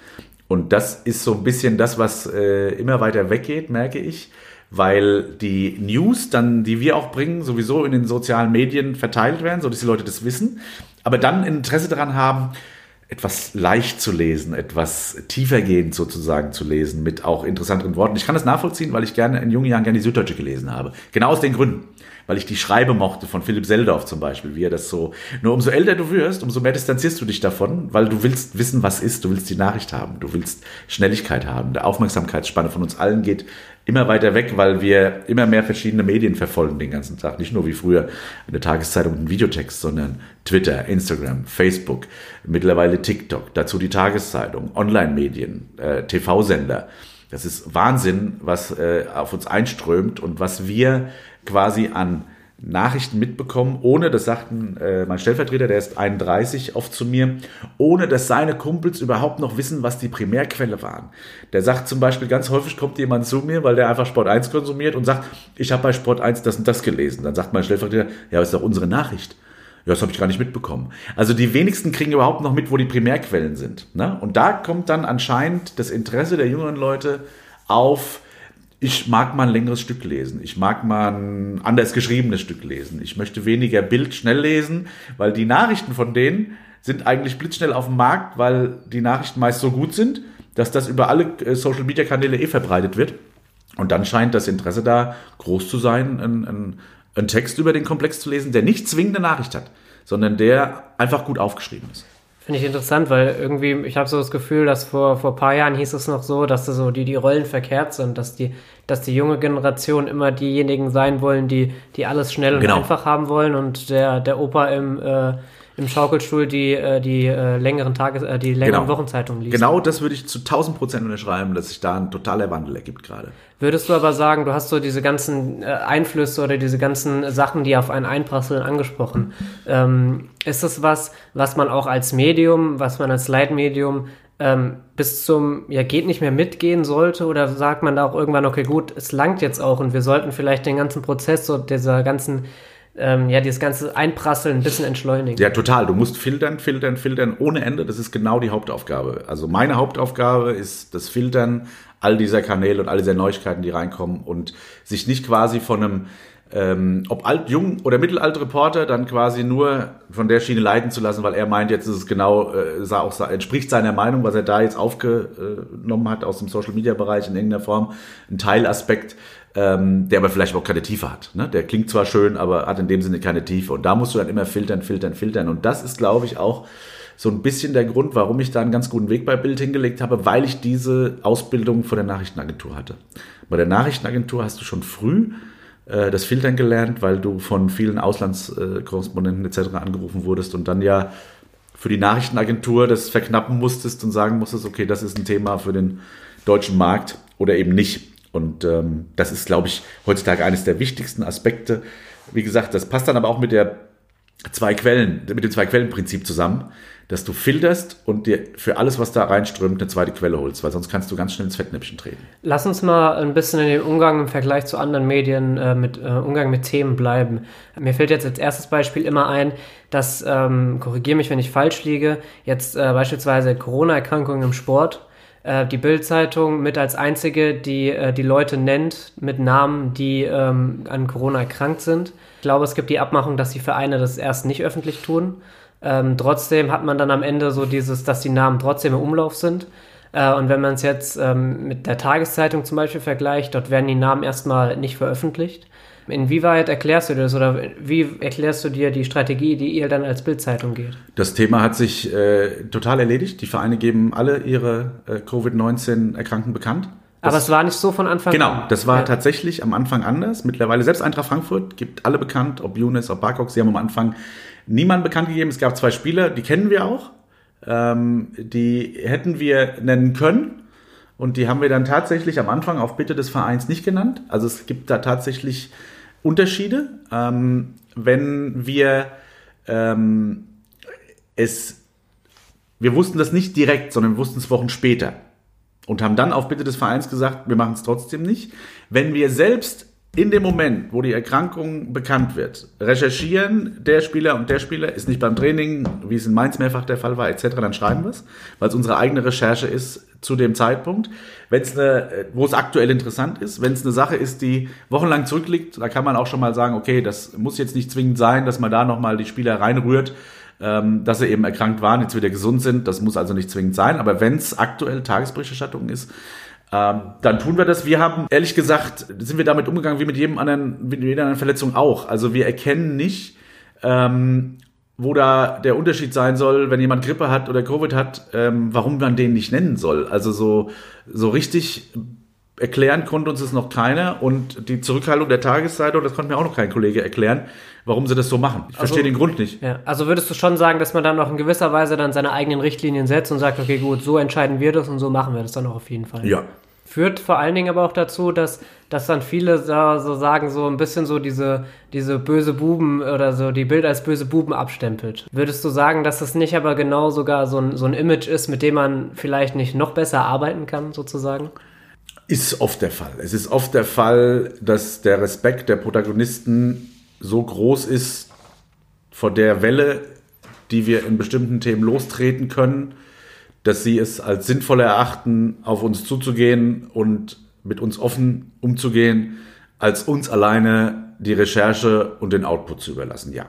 Und das ist so ein bisschen das, was äh, immer weiter weggeht, merke ich, weil die News dann, die wir auch bringen, sowieso in den sozialen Medien verteilt werden, so dass die Leute das wissen, aber dann Interesse daran haben, etwas leicht zu lesen, etwas tiefergehend sozusagen zu lesen, mit auch interessanteren Worten. Ich kann das nachvollziehen, weil ich gerne in jungen Jahren gerne die Süddeutsche gelesen habe. Genau aus den Gründen. Weil ich die Schreibe mochte von Philipp Seldorf zum Beispiel, wie er das so. Nur umso älter du wirst, umso mehr distanzierst du dich davon, weil du willst wissen, was ist. Du willst die Nachricht haben. Du willst Schnelligkeit haben. Der Aufmerksamkeitsspanne von uns allen geht immer weiter weg, weil wir immer mehr verschiedene Medien verfolgen den ganzen Tag. Nicht nur wie früher eine Tageszeitung und ein Videotext, sondern Twitter, Instagram, Facebook, mittlerweile TikTok, dazu die Tageszeitung, Online-Medien, äh, TV-Sender. Das ist Wahnsinn, was äh, auf uns einströmt und was wir quasi an Nachrichten mitbekommen, ohne, das sagten äh, mein Stellvertreter, der ist 31, oft zu mir, ohne dass seine Kumpels überhaupt noch wissen, was die Primärquelle waren. Der sagt zum Beispiel, ganz häufig kommt jemand zu mir, weil der einfach Sport 1 konsumiert und sagt, ich habe bei Sport 1 das und das gelesen. Dann sagt mein Stellvertreter, ja, das ist doch unsere Nachricht. Ja, das habe ich gar nicht mitbekommen. Also die wenigsten kriegen überhaupt noch mit, wo die Primärquellen sind. Ne? Und da kommt dann anscheinend das Interesse der jüngeren Leute auf ich mag mal ein längeres Stück lesen. Ich mag mal ein anders geschriebenes Stück lesen. Ich möchte weniger Bild schnell lesen, weil die Nachrichten von denen sind eigentlich blitzschnell auf dem Markt, weil die Nachrichten meist so gut sind, dass das über alle äh, Social Media Kanäle eh verbreitet wird. Und dann scheint das Interesse da groß zu sein, ein, ein, ein Text über den Komplex zu lesen, der nicht zwingende Nachricht hat, sondern der einfach gut aufgeschrieben ist. Finde ich interessant, weil irgendwie, ich habe so das Gefühl, dass vor, vor ein paar Jahren hieß es noch so, dass so die, die Rollen verkehrt sind, dass die, dass die junge Generation immer diejenigen sein wollen, die, die alles schnell und genau. einfach haben wollen und der, der Opa im, äh, im Schaukelstuhl die, äh, die äh, längeren Tages, äh, die längeren genau. Wochenzeitungen liest. Genau das würde ich zu 1000 Prozent unterschreiben, dass sich da ein totaler Wandel ergibt gerade. Würdest du aber sagen, du hast so diese ganzen Einflüsse oder diese ganzen Sachen, die auf einen einprasseln, angesprochen. Ähm, ist das was, was man auch als Medium, was man als Leitmedium ähm, bis zum, ja, geht nicht mehr mitgehen sollte? Oder sagt man da auch irgendwann, okay, gut, es langt jetzt auch und wir sollten vielleicht den ganzen Prozess, so dieser ganzen ähm, ja, dieses ganze Einprasseln ein bisschen entschleunigen. Ja, total. Du musst filtern, filtern, filtern ohne Ende. Das ist genau die Hauptaufgabe. Also meine Hauptaufgabe ist das Filtern all dieser Kanäle und all dieser Neuigkeiten, die reinkommen und sich nicht quasi von einem ähm, ob alt, jung oder mittelalt Reporter dann quasi nur von der Schiene leiten zu lassen, weil er meint, jetzt ist es genau, äh, auch, entspricht seiner Meinung, was er da jetzt aufgenommen hat aus dem Social Media Bereich in irgendeiner Form, ein Teilaspekt ähm, der aber vielleicht auch keine Tiefe hat. Ne? Der klingt zwar schön, aber hat in dem Sinne keine Tiefe. Und da musst du dann immer filtern, filtern, filtern. Und das ist, glaube ich, auch so ein bisschen der Grund, warum ich da einen ganz guten Weg bei Bild hingelegt habe, weil ich diese Ausbildung von der Nachrichtenagentur hatte. Bei der Nachrichtenagentur hast du schon früh äh, das Filtern gelernt, weil du von vielen Auslandskorrespondenten etc. angerufen wurdest und dann ja für die Nachrichtenagentur das verknappen musstest und sagen musstest, okay, das ist ein Thema für den deutschen Markt oder eben nicht. Und ähm, das ist, glaube ich, heutzutage eines der wichtigsten Aspekte. Wie gesagt, das passt dann aber auch mit der zwei Quellen, mit dem Zwei-Quellen-Prinzip zusammen, dass du filterst und dir für alles, was da reinströmt, eine zweite Quelle holst, weil sonst kannst du ganz schnell ins Fettnäpfchen treten. Lass uns mal ein bisschen in den Umgang im Vergleich zu anderen Medien äh, mit äh, Umgang mit Themen bleiben. Mir fällt jetzt als erstes Beispiel immer ein, dass, ähm, korrigiere mich, wenn ich falsch liege, jetzt äh, beispielsweise Corona-Erkrankungen im Sport äh, die Bild-Zeitung mit als einzige, die äh, die Leute nennt mit Namen, die ähm, an Corona erkrankt sind. Ich glaube, es gibt die Abmachung, dass die Vereine das erst nicht öffentlich tun. Ähm, trotzdem hat man dann am Ende so dieses, dass die Namen trotzdem im Umlauf sind. Äh, und wenn man es jetzt ähm, mit der Tageszeitung zum Beispiel vergleicht, dort werden die Namen erstmal nicht veröffentlicht. Inwieweit erklärst du das oder wie erklärst du dir die Strategie, die ihr dann als Bildzeitung geht? Das Thema hat sich äh, total erledigt. Die Vereine geben alle ihre äh, Covid-19-Erkrankten bekannt. Das, Aber es war nicht so von Anfang genau, an. Genau, das war ja. tatsächlich am Anfang anders. Mittlerweile selbst Eintracht Frankfurt gibt alle bekannt, ob Younes, ob Barkok. Sie haben am Anfang niemanden bekannt gegeben. Es gab zwei Spieler, die kennen wir auch. Ähm, die hätten wir nennen können. Und die haben wir dann tatsächlich am Anfang auf Bitte des Vereins nicht genannt. Also es gibt da tatsächlich Unterschiede. Ähm, wenn wir ähm, es, wir wussten das nicht direkt, sondern wir wussten es Wochen später. Und haben dann auf Bitte des Vereins gesagt, wir machen es trotzdem nicht. Wenn wir selbst in dem Moment, wo die Erkrankung bekannt wird, recherchieren, der Spieler und der Spieler ist nicht beim Training, wie es in Mainz mehrfach der Fall war, etc., dann schreiben wir es, weil es unsere eigene Recherche ist zu dem Zeitpunkt. Wenn es eine, wo es aktuell interessant ist, wenn es eine Sache ist, die wochenlang zurückliegt, da kann man auch schon mal sagen, okay, das muss jetzt nicht zwingend sein, dass man da nochmal die Spieler reinrührt, ähm, dass sie eben erkrankt waren, jetzt wieder gesund sind. Das muss also nicht zwingend sein. Aber wenn es aktuell Tagesberichterstattung ist, ähm, dann tun wir das. Wir haben, ehrlich gesagt, sind wir damit umgegangen wie mit jedem anderen, mit jeder anderen Verletzung auch. Also wir erkennen nicht, ähm, wo da der Unterschied sein soll, wenn jemand Grippe hat oder Covid hat, ähm, warum man den nicht nennen soll. Also so, so richtig erklären konnte uns das noch keiner und die Zurückhaltung der Tageszeitung, das konnte mir auch noch kein Kollege erklären, warum sie das so machen. Ich also, verstehe den Grund nicht. Ja, also würdest du schon sagen, dass man dann noch in gewisser Weise dann seine eigenen Richtlinien setzt und sagt, okay, gut, so entscheiden wir das und so machen wir das dann auch auf jeden Fall. Ja, Führt vor allen Dingen aber auch dazu, dass, dass dann viele so, so sagen, so ein bisschen so diese, diese böse Buben oder so die Bilder als böse Buben abstempelt. Würdest du sagen, dass das nicht aber genau sogar so ein, so ein Image ist, mit dem man vielleicht nicht noch besser arbeiten kann, sozusagen? Ist oft der Fall. Es ist oft der Fall, dass der Respekt der Protagonisten so groß ist vor der Welle, die wir in bestimmten Themen lostreten können, dass sie es als sinnvoller erachten, auf uns zuzugehen und mit uns offen umzugehen, als uns alleine die Recherche und den Output zu überlassen, ja.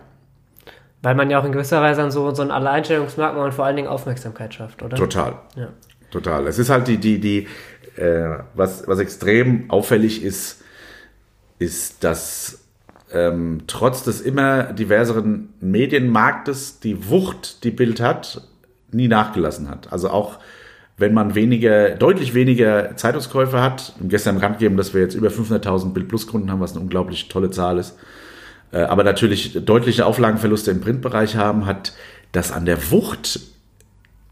Weil man ja auch in gewisser Weise so, so ein Alleinstellungsmerkmal und vor allen Dingen Aufmerksamkeit schafft, oder? Total. Ja. Total. Es ist halt die, die, die, äh, was, was extrem auffällig ist, ist, dass ähm, trotz des immer diverseren Medienmarktes die Wucht, die Bild hat, nie nachgelassen hat. Also auch wenn man weniger, deutlich weniger Zeitungskäufe hat, gestern bekannt gegeben, dass wir jetzt über 500.000 Bild Plus Kunden haben, was eine unglaublich tolle Zahl ist, äh, aber natürlich deutliche Auflagenverluste im Printbereich haben, hat das an der Wucht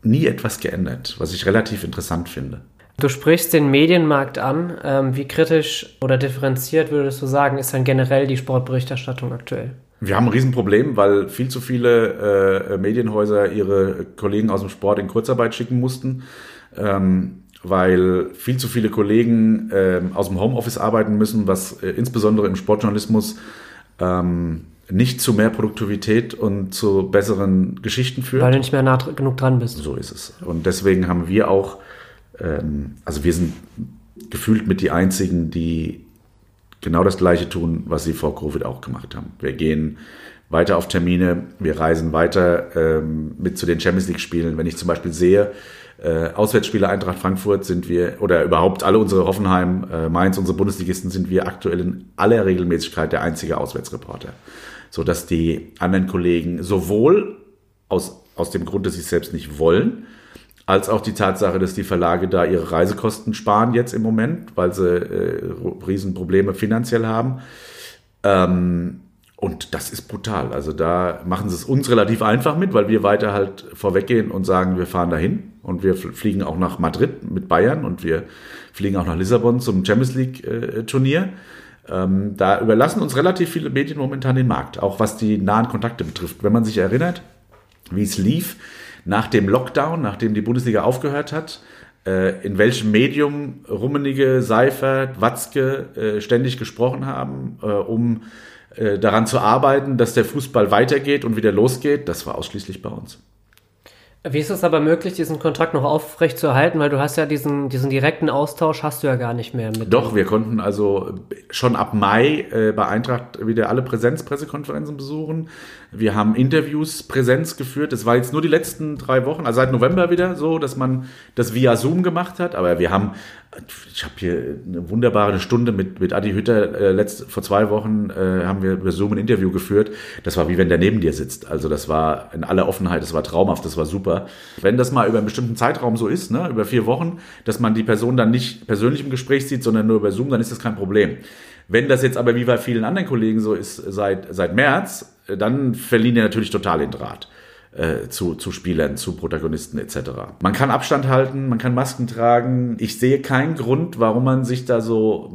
nie etwas geändert, was ich relativ interessant finde. Du sprichst den Medienmarkt an. Ähm, wie kritisch oder differenziert würdest du sagen, ist dann generell die Sportberichterstattung aktuell? Wir haben ein Riesenproblem, weil viel zu viele äh, Medienhäuser ihre Kollegen aus dem Sport in Kurzarbeit schicken mussten, ähm, weil viel zu viele Kollegen äh, aus dem Homeoffice arbeiten müssen, was äh, insbesondere im Sportjournalismus ähm, nicht zu mehr Produktivität und zu besseren Geschichten führt. Weil du nicht mehr nah genug dran bist. So ist es. Und deswegen haben wir auch, ähm, also wir sind gefühlt mit die einzigen, die genau das Gleiche tun, was sie vor Covid auch gemacht haben. Wir gehen weiter auf Termine, wir reisen weiter ähm, mit zu den Champions League Spielen. Wenn ich zum Beispiel sehe, äh, Auswärtsspiele Eintracht Frankfurt sind wir, oder überhaupt alle unsere Hoffenheim, äh, Mainz, unsere Bundesligisten sind wir aktuell in aller Regelmäßigkeit der einzige Auswärtsreporter. So dass die anderen Kollegen sowohl aus, aus dem Grund, dass sie es selbst nicht wollen, als auch die Tatsache, dass die Verlage da ihre Reisekosten sparen jetzt im Moment, weil sie äh, Riesenprobleme finanziell haben. Ähm, und das ist brutal. Also da machen sie es uns relativ einfach mit, weil wir weiter halt vorweggehen und sagen, wir fahren dahin und wir fliegen auch nach Madrid mit Bayern und wir fliegen auch nach Lissabon zum Champions League äh, Turnier. Ähm, da überlassen uns relativ viele Medien momentan den Markt, auch was die nahen Kontakte betrifft. Wenn man sich erinnert, wie es lief nach dem Lockdown, nachdem die Bundesliga aufgehört hat, äh, in welchem Medium Rummenige, Seifert, Watzke äh, ständig gesprochen haben, äh, um daran zu arbeiten, dass der Fußball weitergeht und wieder losgeht, das war ausschließlich bei uns. Wie ist es aber möglich, diesen Kontakt noch aufrecht zu erhalten? Weil du hast ja diesen, diesen direkten Austausch hast du ja gar nicht mehr mit. Doch, wir konnten also schon ab Mai äh, bei Eintracht wieder alle Präsenzpressekonferenzen besuchen. Wir haben Interviews Präsenz geführt. Das war jetzt nur die letzten drei Wochen, also seit November wieder so, dass man das via Zoom gemacht hat. Aber wir haben ich habe hier eine wunderbare Stunde mit, mit Adi Hütter. Äh, letzt, vor zwei Wochen äh, haben wir über Zoom ein Interview geführt. Das war wie wenn der neben dir sitzt. Also das war in aller Offenheit, das war traumhaft, das war super. Wenn das mal über einen bestimmten Zeitraum so ist, ne, über vier Wochen, dass man die Person dann nicht persönlich im Gespräch sieht, sondern nur über Zoom, dann ist das kein Problem. Wenn das jetzt aber wie bei vielen anderen Kollegen so ist seit, seit März, dann verlieren die natürlich total den Draht äh, zu, zu Spielern, zu Protagonisten etc. Man kann Abstand halten, man kann Masken tragen. Ich sehe keinen Grund, warum man sich da so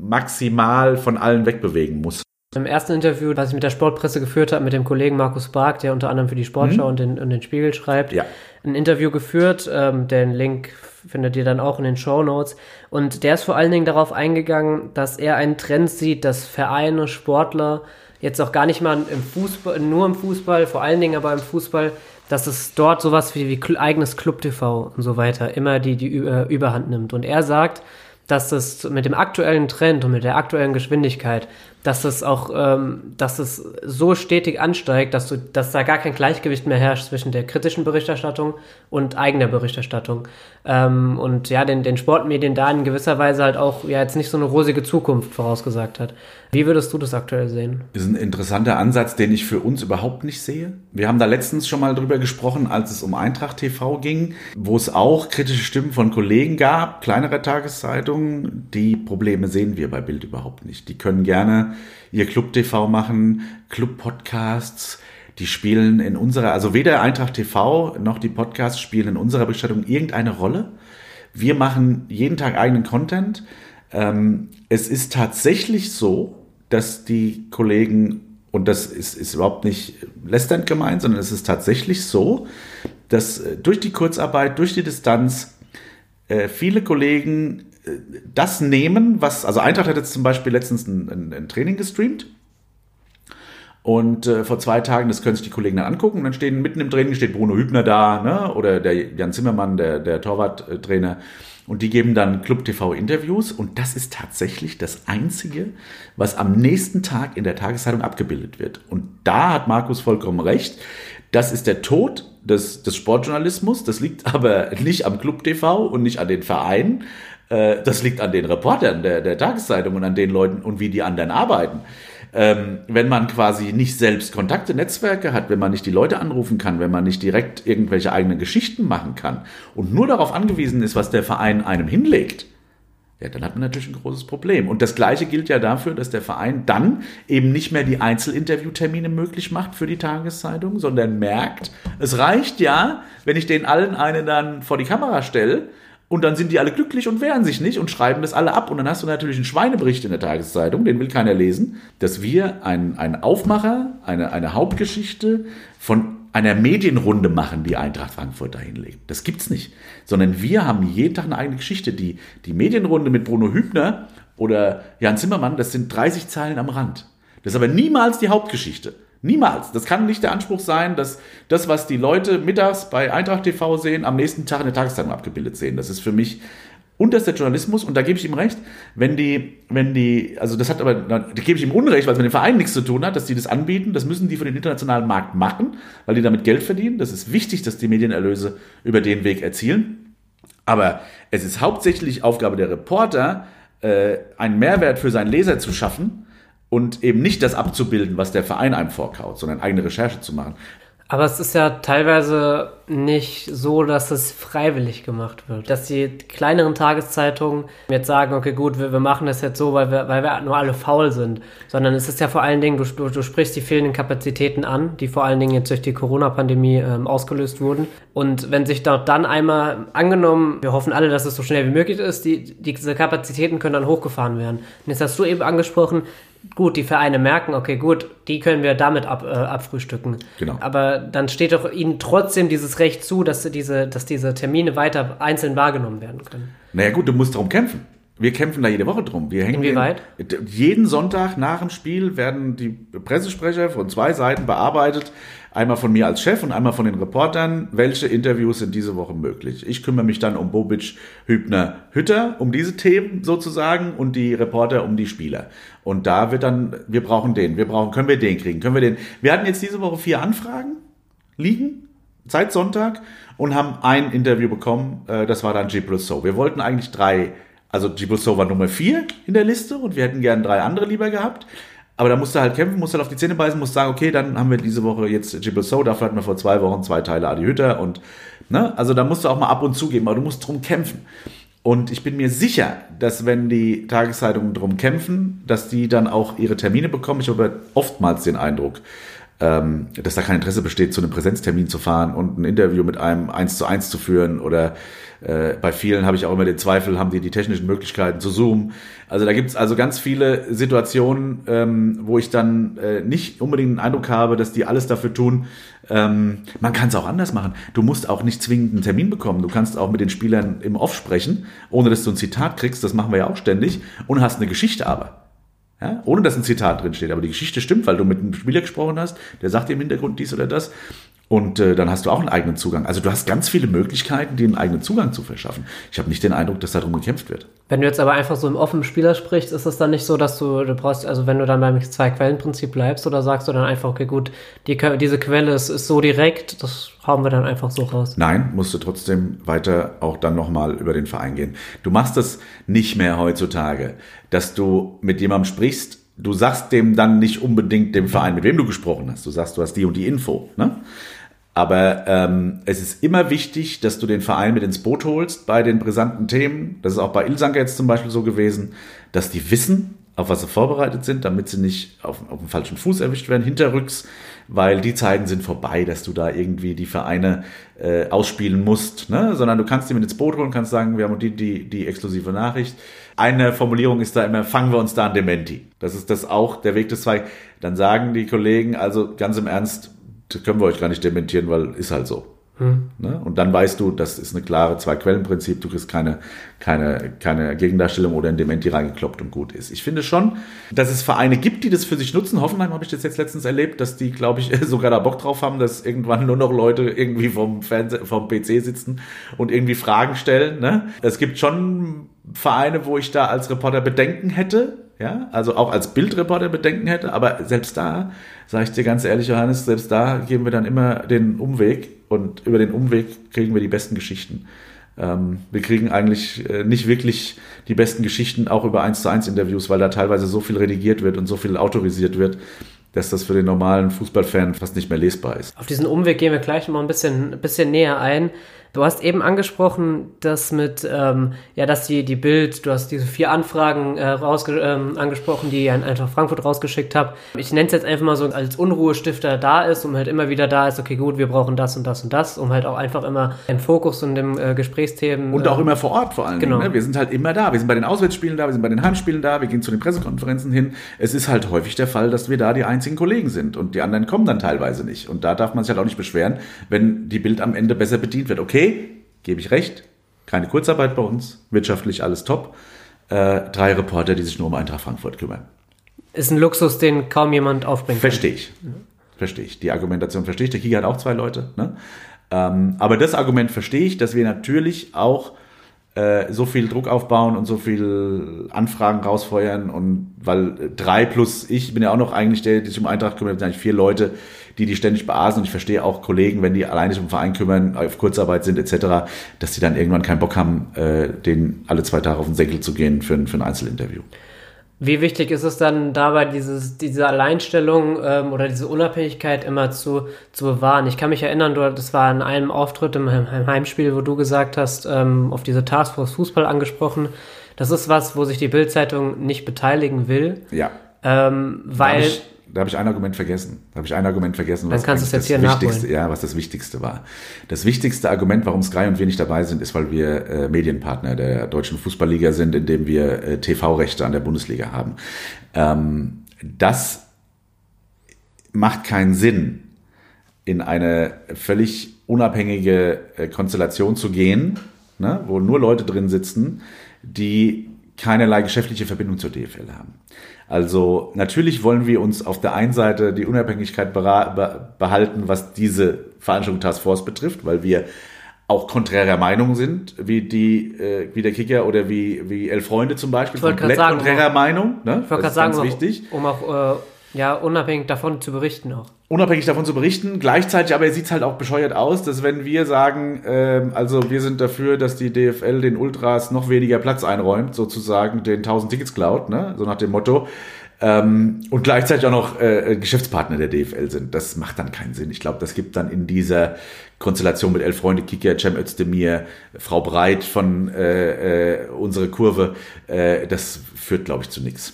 maximal von allen wegbewegen muss. Im ersten Interview, das ich mit der Sportpresse geführt habe, mit dem Kollegen Markus Bark, der unter anderem für die Sportschau mhm. und, den, und den Spiegel schreibt, ja. ein Interview geführt. Ähm, den Link findet ihr dann auch in den Show Notes. Und der ist vor allen Dingen darauf eingegangen, dass er einen Trend sieht, dass Vereine, Sportler jetzt auch gar nicht mal im Fußball, nur im Fußball, vor allen Dingen aber im Fußball, dass es dort sowas wie, wie eigenes Club-TV und so weiter immer die, die äh, Überhand nimmt. Und er sagt, dass das mit dem aktuellen Trend und mit der aktuellen Geschwindigkeit dass es auch, ähm, dass es so stetig ansteigt, dass du, dass da gar kein Gleichgewicht mehr herrscht zwischen der kritischen Berichterstattung und eigener Berichterstattung. Ähm, und ja, den, den Sportmedien da in gewisser Weise halt auch ja jetzt nicht so eine rosige Zukunft vorausgesagt hat. Wie würdest du das aktuell sehen? Das ist ein interessanter Ansatz, den ich für uns überhaupt nicht sehe. Wir haben da letztens schon mal drüber gesprochen, als es um Eintracht TV ging, wo es auch kritische Stimmen von Kollegen gab, kleinere Tageszeitungen. Die Probleme sehen wir bei Bild überhaupt nicht. Die können gerne ihr Club TV machen, Club Podcasts. Die spielen in unserer, also weder Eintracht TV noch die Podcasts spielen in unserer Bestattung irgendeine Rolle. Wir machen jeden Tag eigenen Content. Ähm, es ist tatsächlich so, dass die Kollegen, und das ist, ist überhaupt nicht lästernd gemeint, sondern es ist tatsächlich so, dass äh, durch die Kurzarbeit, durch die Distanz, äh, viele Kollegen das nehmen, was, also Eintracht hat jetzt zum Beispiel letztens ein, ein, ein Training gestreamt. Und äh, vor zwei Tagen, das können sich die Kollegen dann angucken, und dann stehen mitten im Training steht Bruno Hübner da, ne? oder der Jan Zimmermann, der, der Torwarttrainer. Und die geben dann Club TV Interviews und das ist tatsächlich das Einzige, was am nächsten Tag in der Tageszeitung abgebildet wird. Und da hat Markus vollkommen recht. Das ist der Tod des, des Sportjournalismus. Das liegt aber nicht am Club TV und nicht an den Vereinen, äh, das liegt an den Reportern der, der Tageszeitung und an den Leuten und wie die anderen arbeiten. Ähm, wenn man quasi nicht selbst Kontakte, Netzwerke hat, wenn man nicht die Leute anrufen kann, wenn man nicht direkt irgendwelche eigenen Geschichten machen kann und nur darauf angewiesen ist, was der Verein einem hinlegt, ja, dann hat man natürlich ein großes Problem. Und das Gleiche gilt ja dafür, dass der Verein dann eben nicht mehr die Einzelinterviewtermine möglich macht für die Tageszeitung, sondern merkt, es reicht ja, wenn ich den allen einen dann vor die Kamera stelle und dann sind die alle glücklich und wehren sich nicht und schreiben das alle ab. Und dann hast du natürlich einen Schweinebericht in der Tageszeitung, den will keiner lesen, dass wir einen, einen Aufmacher, eine, eine Hauptgeschichte von einer Medienrunde machen, die Eintracht Frankfurt dahin legt. Das gibt's nicht. Sondern wir haben jeden Tag eine eigene Geschichte. Die, die Medienrunde mit Bruno Hübner oder Jan Zimmermann, das sind 30 Zeilen am Rand. Das ist aber niemals die Hauptgeschichte. Niemals. Das kann nicht der Anspruch sein, dass das, was die Leute mittags bei Eintracht TV sehen, am nächsten Tag in der Tageszeitung abgebildet sehen. Das ist für mich unterster Journalismus und da gebe ich ihm recht, wenn die, wenn die, also das hat aber, da gebe ich ihm Unrecht, weil es mit dem Verein nichts zu tun hat, dass die das anbieten, das müssen die für den internationalen Markt machen, weil die damit Geld verdienen. Das ist wichtig, dass die Medienerlöse über den Weg erzielen. Aber es ist hauptsächlich Aufgabe der Reporter, äh, einen Mehrwert für seinen Leser zu schaffen und eben nicht das abzubilden, was der Verein einem vorkaut, sondern eigene Recherche zu machen. Aber es ist ja teilweise nicht so, dass es freiwillig gemacht wird. Dass die kleineren Tageszeitungen jetzt sagen, okay, gut, wir, wir machen das jetzt so, weil wir, weil wir nur alle faul sind. Sondern es ist ja vor allen Dingen, du, du, sprichst die fehlenden Kapazitäten an, die vor allen Dingen jetzt durch die Corona-Pandemie ähm, ausgelöst wurden. Und wenn sich dort dann einmal angenommen, wir hoffen alle, dass es so schnell wie möglich ist, die, diese Kapazitäten können dann hochgefahren werden. Und jetzt hast du eben angesprochen, gut, die Vereine merken, okay, gut, die können wir damit ab, äh, abfrühstücken. Genau. Aber dann steht doch ihnen trotzdem dieses Recht zu, dass diese, dass diese Termine weiter einzeln wahrgenommen werden können. Naja gut, du musst darum kämpfen. Wir kämpfen da jede Woche drum. Wir hängen Inwieweit? Den, jeden Sonntag nach dem Spiel werden die Pressesprecher von zwei Seiten bearbeitet Einmal von mir als Chef und einmal von den Reportern. Welche Interviews sind diese Woche möglich? Ich kümmere mich dann um Bobic, Hübner, Hütter, um diese Themen sozusagen und die Reporter um die Spieler. Und da wird dann, wir brauchen den, wir brauchen, können wir den kriegen, können wir den. Wir hatten jetzt diese Woche vier Anfragen liegen, seit Sonntag, und haben ein Interview bekommen, äh, das war dann G plus So. Wir wollten eigentlich drei, also G plus So war Nummer vier in der Liste und wir hätten gern drei andere lieber gehabt. Aber da musst du halt kämpfen, musst halt auf die Zähne beißen, musst sagen, okay, dann haben wir diese Woche jetzt Jibble So, dafür hatten wir vor zwei Wochen zwei Teile Adi Hütter und, ne, also da musst du auch mal ab und zu geben, aber du musst drum kämpfen. Und ich bin mir sicher, dass wenn die Tageszeitungen drum kämpfen, dass die dann auch ihre Termine bekommen. Ich habe oftmals den Eindruck, ähm, dass da kein Interesse besteht, zu einem Präsenztermin zu fahren und ein Interview mit einem eins zu eins zu führen oder äh, bei vielen habe ich auch immer den Zweifel, haben die die technischen Möglichkeiten zu zoomen. Also da gibt es also ganz viele Situationen, ähm, wo ich dann äh, nicht unbedingt den Eindruck habe, dass die alles dafür tun. Ähm, man kann es auch anders machen. Du musst auch nicht zwingend einen Termin bekommen. Du kannst auch mit den Spielern im Off sprechen, ohne dass du ein Zitat kriegst. Das machen wir ja auch ständig. Und hast eine Geschichte aber. Ja, ohne dass ein Zitat drin steht. Aber die Geschichte stimmt, weil du mit einem Spieler gesprochen hast, der sagt dir im Hintergrund dies oder das. Und äh, dann hast du auch einen eigenen Zugang. Also du hast ganz viele Möglichkeiten, dir einen eigenen Zugang zu verschaffen. Ich habe nicht den Eindruck, dass darum gekämpft wird. Wenn du jetzt aber einfach so im offenen Spieler sprichst, ist es dann nicht so, dass du, du brauchst, also wenn du dann beim Zwei-Quellen-Prinzip bleibst oder sagst du dann einfach, okay, gut, die, diese Quelle ist, ist so direkt, das hauen wir dann einfach so raus. Nein, musst du trotzdem weiter auch dann nochmal über den Verein gehen. Du machst das nicht mehr heutzutage, dass du mit jemandem sprichst, du sagst dem dann nicht unbedingt dem Verein, mit wem du gesprochen hast. Du sagst, du hast die und die Info. Ne? Aber ähm, es ist immer wichtig, dass du den Verein mit ins Boot holst bei den brisanten Themen. Das ist auch bei Ilsanker jetzt zum Beispiel so gewesen, dass die wissen, auf was sie vorbereitet sind, damit sie nicht auf, auf dem falschen Fuß erwischt werden, hinterrücks, weil die Zeiten sind vorbei, dass du da irgendwie die Vereine äh, ausspielen musst, ne? sondern du kannst die mit ins Boot holen, kannst sagen, wir haben die, die, die exklusive Nachricht. Eine Formulierung ist da immer, fangen wir uns da an Dementi. Das ist das auch, der Weg des Zwei. Dann sagen die Kollegen, also ganz im Ernst, das können wir euch gar nicht dementieren, weil ist halt so. Hm. Ne? Und dann weißt du, das ist eine klare Zwei-Quellen-Prinzip, du kriegst keine, keine, keine Gegendarstellung oder ein Dementi reingekloppt und gut ist. Ich finde schon, dass es Vereine gibt, die das für sich nutzen. Hoffenheim habe ich das jetzt letztens erlebt, dass die, glaube ich, sogar da Bock drauf haben, dass irgendwann nur noch Leute irgendwie vom, Fernseh, vom PC sitzen und irgendwie Fragen stellen. Ne? Es gibt schon Vereine, wo ich da als Reporter Bedenken hätte, ja, also auch als Bildreporter Bedenken hätte, aber selbst da, sage ich dir ganz ehrlich, Johannes, selbst da geben wir dann immer den Umweg und über den Umweg kriegen wir die besten Geschichten. Ähm, wir kriegen eigentlich äh, nicht wirklich die besten Geschichten auch über 1 zu 1 Interviews, weil da teilweise so viel redigiert wird und so viel autorisiert wird, dass das für den normalen Fußballfan fast nicht mehr lesbar ist. Auf diesen Umweg gehen wir gleich mal ein bisschen, ein bisschen näher ein. Du hast eben angesprochen, dass mit, ähm, ja, dass die, die Bild, du hast diese vier Anfragen äh, rausge ähm, angesprochen, die ich an Eintracht Frankfurt rausgeschickt habe. Ich nenne es jetzt einfach mal so als Unruhestifter da ist, um halt immer wieder da ist, okay, gut, wir brauchen das und das und das, um halt auch einfach immer im Fokus und im äh, Gesprächsthemen. Und auch immer vor Ort vor allem. Genau. Ne? Wir sind halt immer da. Wir sind bei den Auswärtsspielen da, wir sind bei den Heimspielen da, wir gehen zu den Pressekonferenzen hin. Es ist halt häufig der Fall, dass wir da die einzigen Kollegen sind und die anderen kommen dann teilweise nicht. Und da darf man sich halt auch nicht beschweren, wenn die Bild am Ende besser bedient wird. Okay, gebe ich recht, keine Kurzarbeit bei uns, wirtschaftlich alles top. Äh, drei Reporter, die sich nur um Eintracht Frankfurt kümmern. Ist ein Luxus, den kaum jemand aufbringt. Verstehe ich. Verstehe ich. Die Argumentation verstehe ich. Der Kicker hat auch zwei Leute. Ne? Ähm, aber das Argument verstehe ich, dass wir natürlich auch äh, so viel Druck aufbauen und so viel Anfragen rausfeuern und weil drei plus ich bin ja auch noch eigentlich der, der sich um Eintracht kümmert, sind eigentlich vier Leute, die die ständig beasen und ich verstehe auch Kollegen, wenn die alleine sich um den Verein kümmern, auf Kurzarbeit sind etc., dass die dann irgendwann keinen Bock haben, äh, den alle zwei Tage auf den Senkel zu gehen für, ein, für ein Einzelinterview. Wie wichtig ist es dann dabei, dieses, diese Alleinstellung ähm, oder diese Unabhängigkeit immer zu, zu bewahren? Ich kann mich erinnern, du, das war in einem Auftritt im, im Heimspiel, wo du gesagt hast, ähm, auf diese Taskforce Fußball angesprochen. Das ist was, wo sich die Bildzeitung nicht beteiligen will. Ja. Ähm, weil da habe ich ein Argument vergessen. Da habe ich ein Argument vergessen, was kannst das, Wichtigste, ja, was das Wichtigste war. Das wichtigste Argument, warum Sky und wir nicht dabei sind, ist, weil wir äh, Medienpartner der deutschen Fußballliga sind, indem wir äh, TV-Rechte an der Bundesliga haben. Ähm, das macht keinen Sinn, in eine völlig unabhängige äh, Konstellation zu gehen, ne, wo nur Leute drin sitzen, die keinerlei geschäftliche Verbindung zur DFL haben. Also natürlich wollen wir uns auf der einen Seite die Unabhängigkeit behalten, was diese Veranstaltung Task Force betrifft, weil wir auch konträrer Meinung sind, wie die, äh, wie der Kicker oder wie, wie Elf Freunde zum Beispiel. Komplett sagen, konträrer Meinung, ne? Ich wollte gerade sagen, wichtig. um auch äh, ja, unabhängig davon zu berichten auch. Unabhängig davon zu berichten. Gleichzeitig aber sieht es halt auch bescheuert aus, dass wenn wir sagen, ähm, also wir sind dafür, dass die DFL den Ultras noch weniger Platz einräumt, sozusagen den 1000 Tickets klaut, ne? so nach dem Motto, ähm, und gleichzeitig auch noch äh, Geschäftspartner der DFL sind. Das macht dann keinen Sinn. Ich glaube, das gibt dann in dieser Konstellation mit Elf Freunde, Kicker, Cem Özdemir, Frau Breit von äh, äh, unsere Kurve, äh, das führt, glaube ich, zu nichts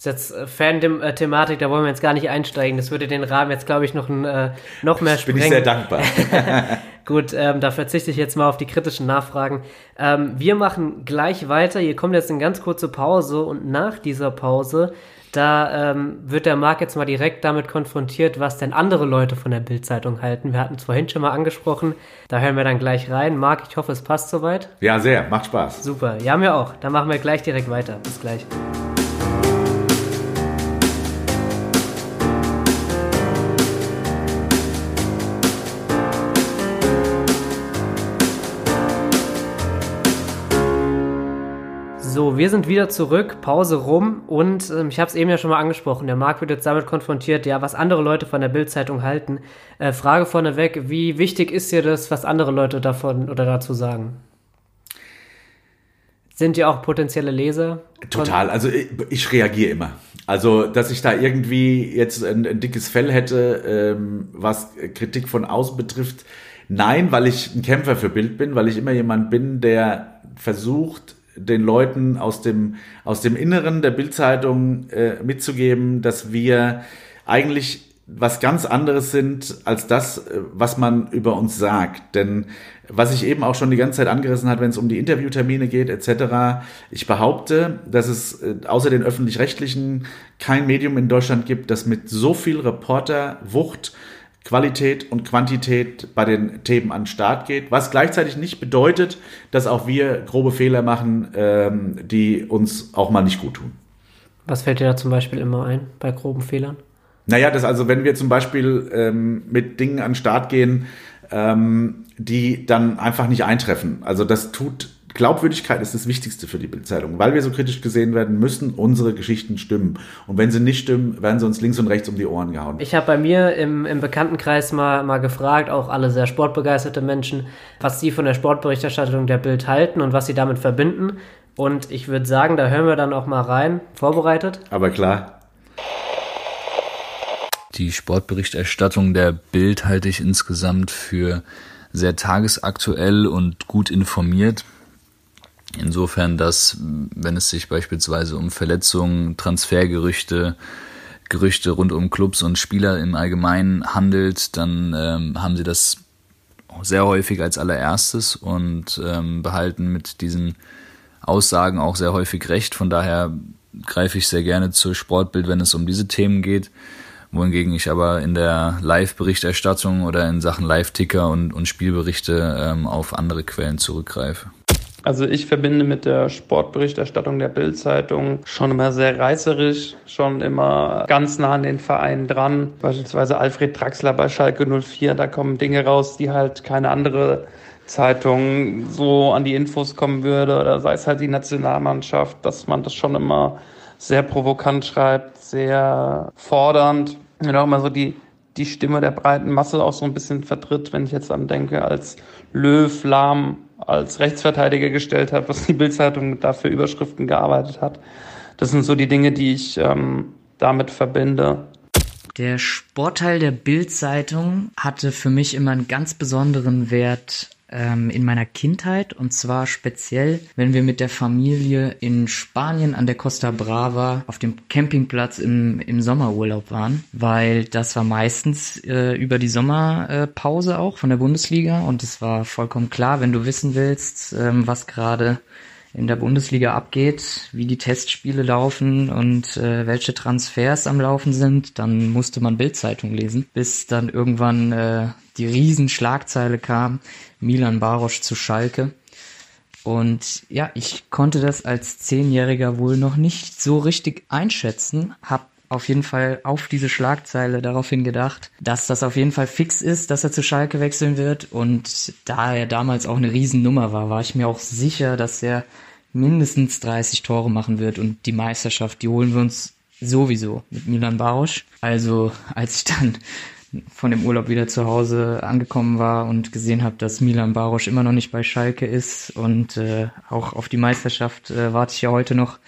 ist jetzt äh, Fan-Thematik, da wollen wir jetzt gar nicht einsteigen. Das würde den Rahmen jetzt, glaube ich, noch, ein, äh, noch mehr sprengen. Bin ich sehr dankbar. Gut, ähm, da verzichte ich jetzt mal auf die kritischen Nachfragen. Ähm, wir machen gleich weiter. Hier kommt jetzt eine ganz kurze Pause und nach dieser Pause, da ähm, wird der Marc jetzt mal direkt damit konfrontiert, was denn andere Leute von der Bildzeitung halten. Wir hatten es vorhin schon mal angesprochen. Da hören wir dann gleich rein. Marc, ich hoffe, es passt soweit. Ja, sehr. Macht Spaß. Super. Ja, mir auch. Dann machen wir gleich direkt weiter. Bis gleich. So, wir sind wieder zurück, Pause rum und ähm, ich habe es eben ja schon mal angesprochen. Der Marc wird jetzt damit konfrontiert, ja, was andere Leute von der Bildzeitung halten. Äh, Frage vorneweg: Wie wichtig ist dir das, was andere Leute davon oder dazu sagen? Sind die auch potenzielle Leser? Total. Also ich, ich reagiere immer. Also, dass ich da irgendwie jetzt ein, ein dickes Fell hätte, ähm, was Kritik von außen betrifft. Nein, weil ich ein Kämpfer für Bild bin, weil ich immer jemand bin, der versucht, den Leuten aus dem, aus dem Inneren der Bildzeitung äh, mitzugeben, dass wir eigentlich was ganz anderes sind als das, äh, was man über uns sagt. Denn was ich eben auch schon die ganze Zeit angerissen hat, wenn es um die Interviewtermine geht etc., ich behaupte, dass es äh, außer den öffentlich-rechtlichen kein Medium in Deutschland gibt, das mit so viel Reporterwucht Qualität und Quantität bei den Themen an den Start geht, was gleichzeitig nicht bedeutet, dass auch wir grobe Fehler machen, ähm, die uns auch mal nicht gut tun. Was fällt dir da zum Beispiel immer ein bei groben Fehlern? Naja, das also, wenn wir zum Beispiel ähm, mit Dingen an den Start gehen, ähm, die dann einfach nicht eintreffen. Also das tut Glaubwürdigkeit ist das Wichtigste für die Bildzeitung, weil wir so kritisch gesehen werden, müssen unsere Geschichten stimmen. Und wenn sie nicht stimmen, werden sie uns links und rechts um die Ohren gehauen. Ich habe bei mir im, im Bekanntenkreis mal, mal gefragt, auch alle sehr sportbegeisterte Menschen, was sie von der Sportberichterstattung der Bild halten und was sie damit verbinden. Und ich würde sagen, da hören wir dann auch mal rein. Vorbereitet? Aber klar. Die Sportberichterstattung der Bild halte ich insgesamt für sehr tagesaktuell und gut informiert. Insofern, dass wenn es sich beispielsweise um Verletzungen, Transfergerüchte, Gerüchte rund um Clubs und Spieler im Allgemeinen handelt, dann ähm, haben sie das sehr häufig als allererstes und ähm, behalten mit diesen Aussagen auch sehr häufig recht. Von daher greife ich sehr gerne zur Sportbild, wenn es um diese Themen geht. Wohingegen ich aber in der Live-Berichterstattung oder in Sachen Live-Ticker und, und Spielberichte ähm, auf andere Quellen zurückgreife. Also ich verbinde mit der Sportberichterstattung der Bildzeitung schon immer sehr reißerisch, schon immer ganz nah an den Vereinen dran. Beispielsweise Alfred Draxler bei Schalke 04, da kommen Dinge raus, die halt keine andere Zeitung so an die Infos kommen würde oder sei es halt die Nationalmannschaft, dass man das schon immer sehr provokant schreibt, sehr fordernd und auch immer so die die Stimme der breiten Masse auch so ein bisschen vertritt, wenn ich jetzt an denke, als Löw, Lahm als Rechtsverteidiger gestellt hat, was die Bildzeitung da für Überschriften gearbeitet hat. Das sind so die Dinge, die ich ähm, damit verbinde. Der Sportteil der Bild-Zeitung hatte für mich immer einen ganz besonderen Wert ähm, in meiner Kindheit. Und zwar speziell, wenn wir mit der Familie in Spanien an der Costa Brava auf dem Campingplatz im, im Sommerurlaub waren, weil das war meistens äh, über die Sommerpause auch von der Bundesliga. Und es war vollkommen klar, wenn du wissen willst, ähm, was gerade in der Bundesliga abgeht, wie die Testspiele laufen und äh, welche Transfers am Laufen sind, dann musste man Bildzeitung lesen, bis dann irgendwann äh, die Riesenschlagzeile kam, Milan Barosch zu Schalke. Und ja, ich konnte das als Zehnjähriger wohl noch nicht so richtig einschätzen, hab auf jeden Fall auf diese Schlagzeile daraufhin gedacht, dass das auf jeden Fall fix ist, dass er zu Schalke wechseln wird. Und da er damals auch eine Riesennummer war, war ich mir auch sicher, dass er mindestens 30 Tore machen wird und die Meisterschaft, die holen wir uns sowieso mit Milan Barosch. Also als ich dann von dem Urlaub wieder zu Hause angekommen war und gesehen habe, dass Milan Barosch immer noch nicht bei Schalke ist und äh, auch auf die Meisterschaft äh, warte ich ja heute noch.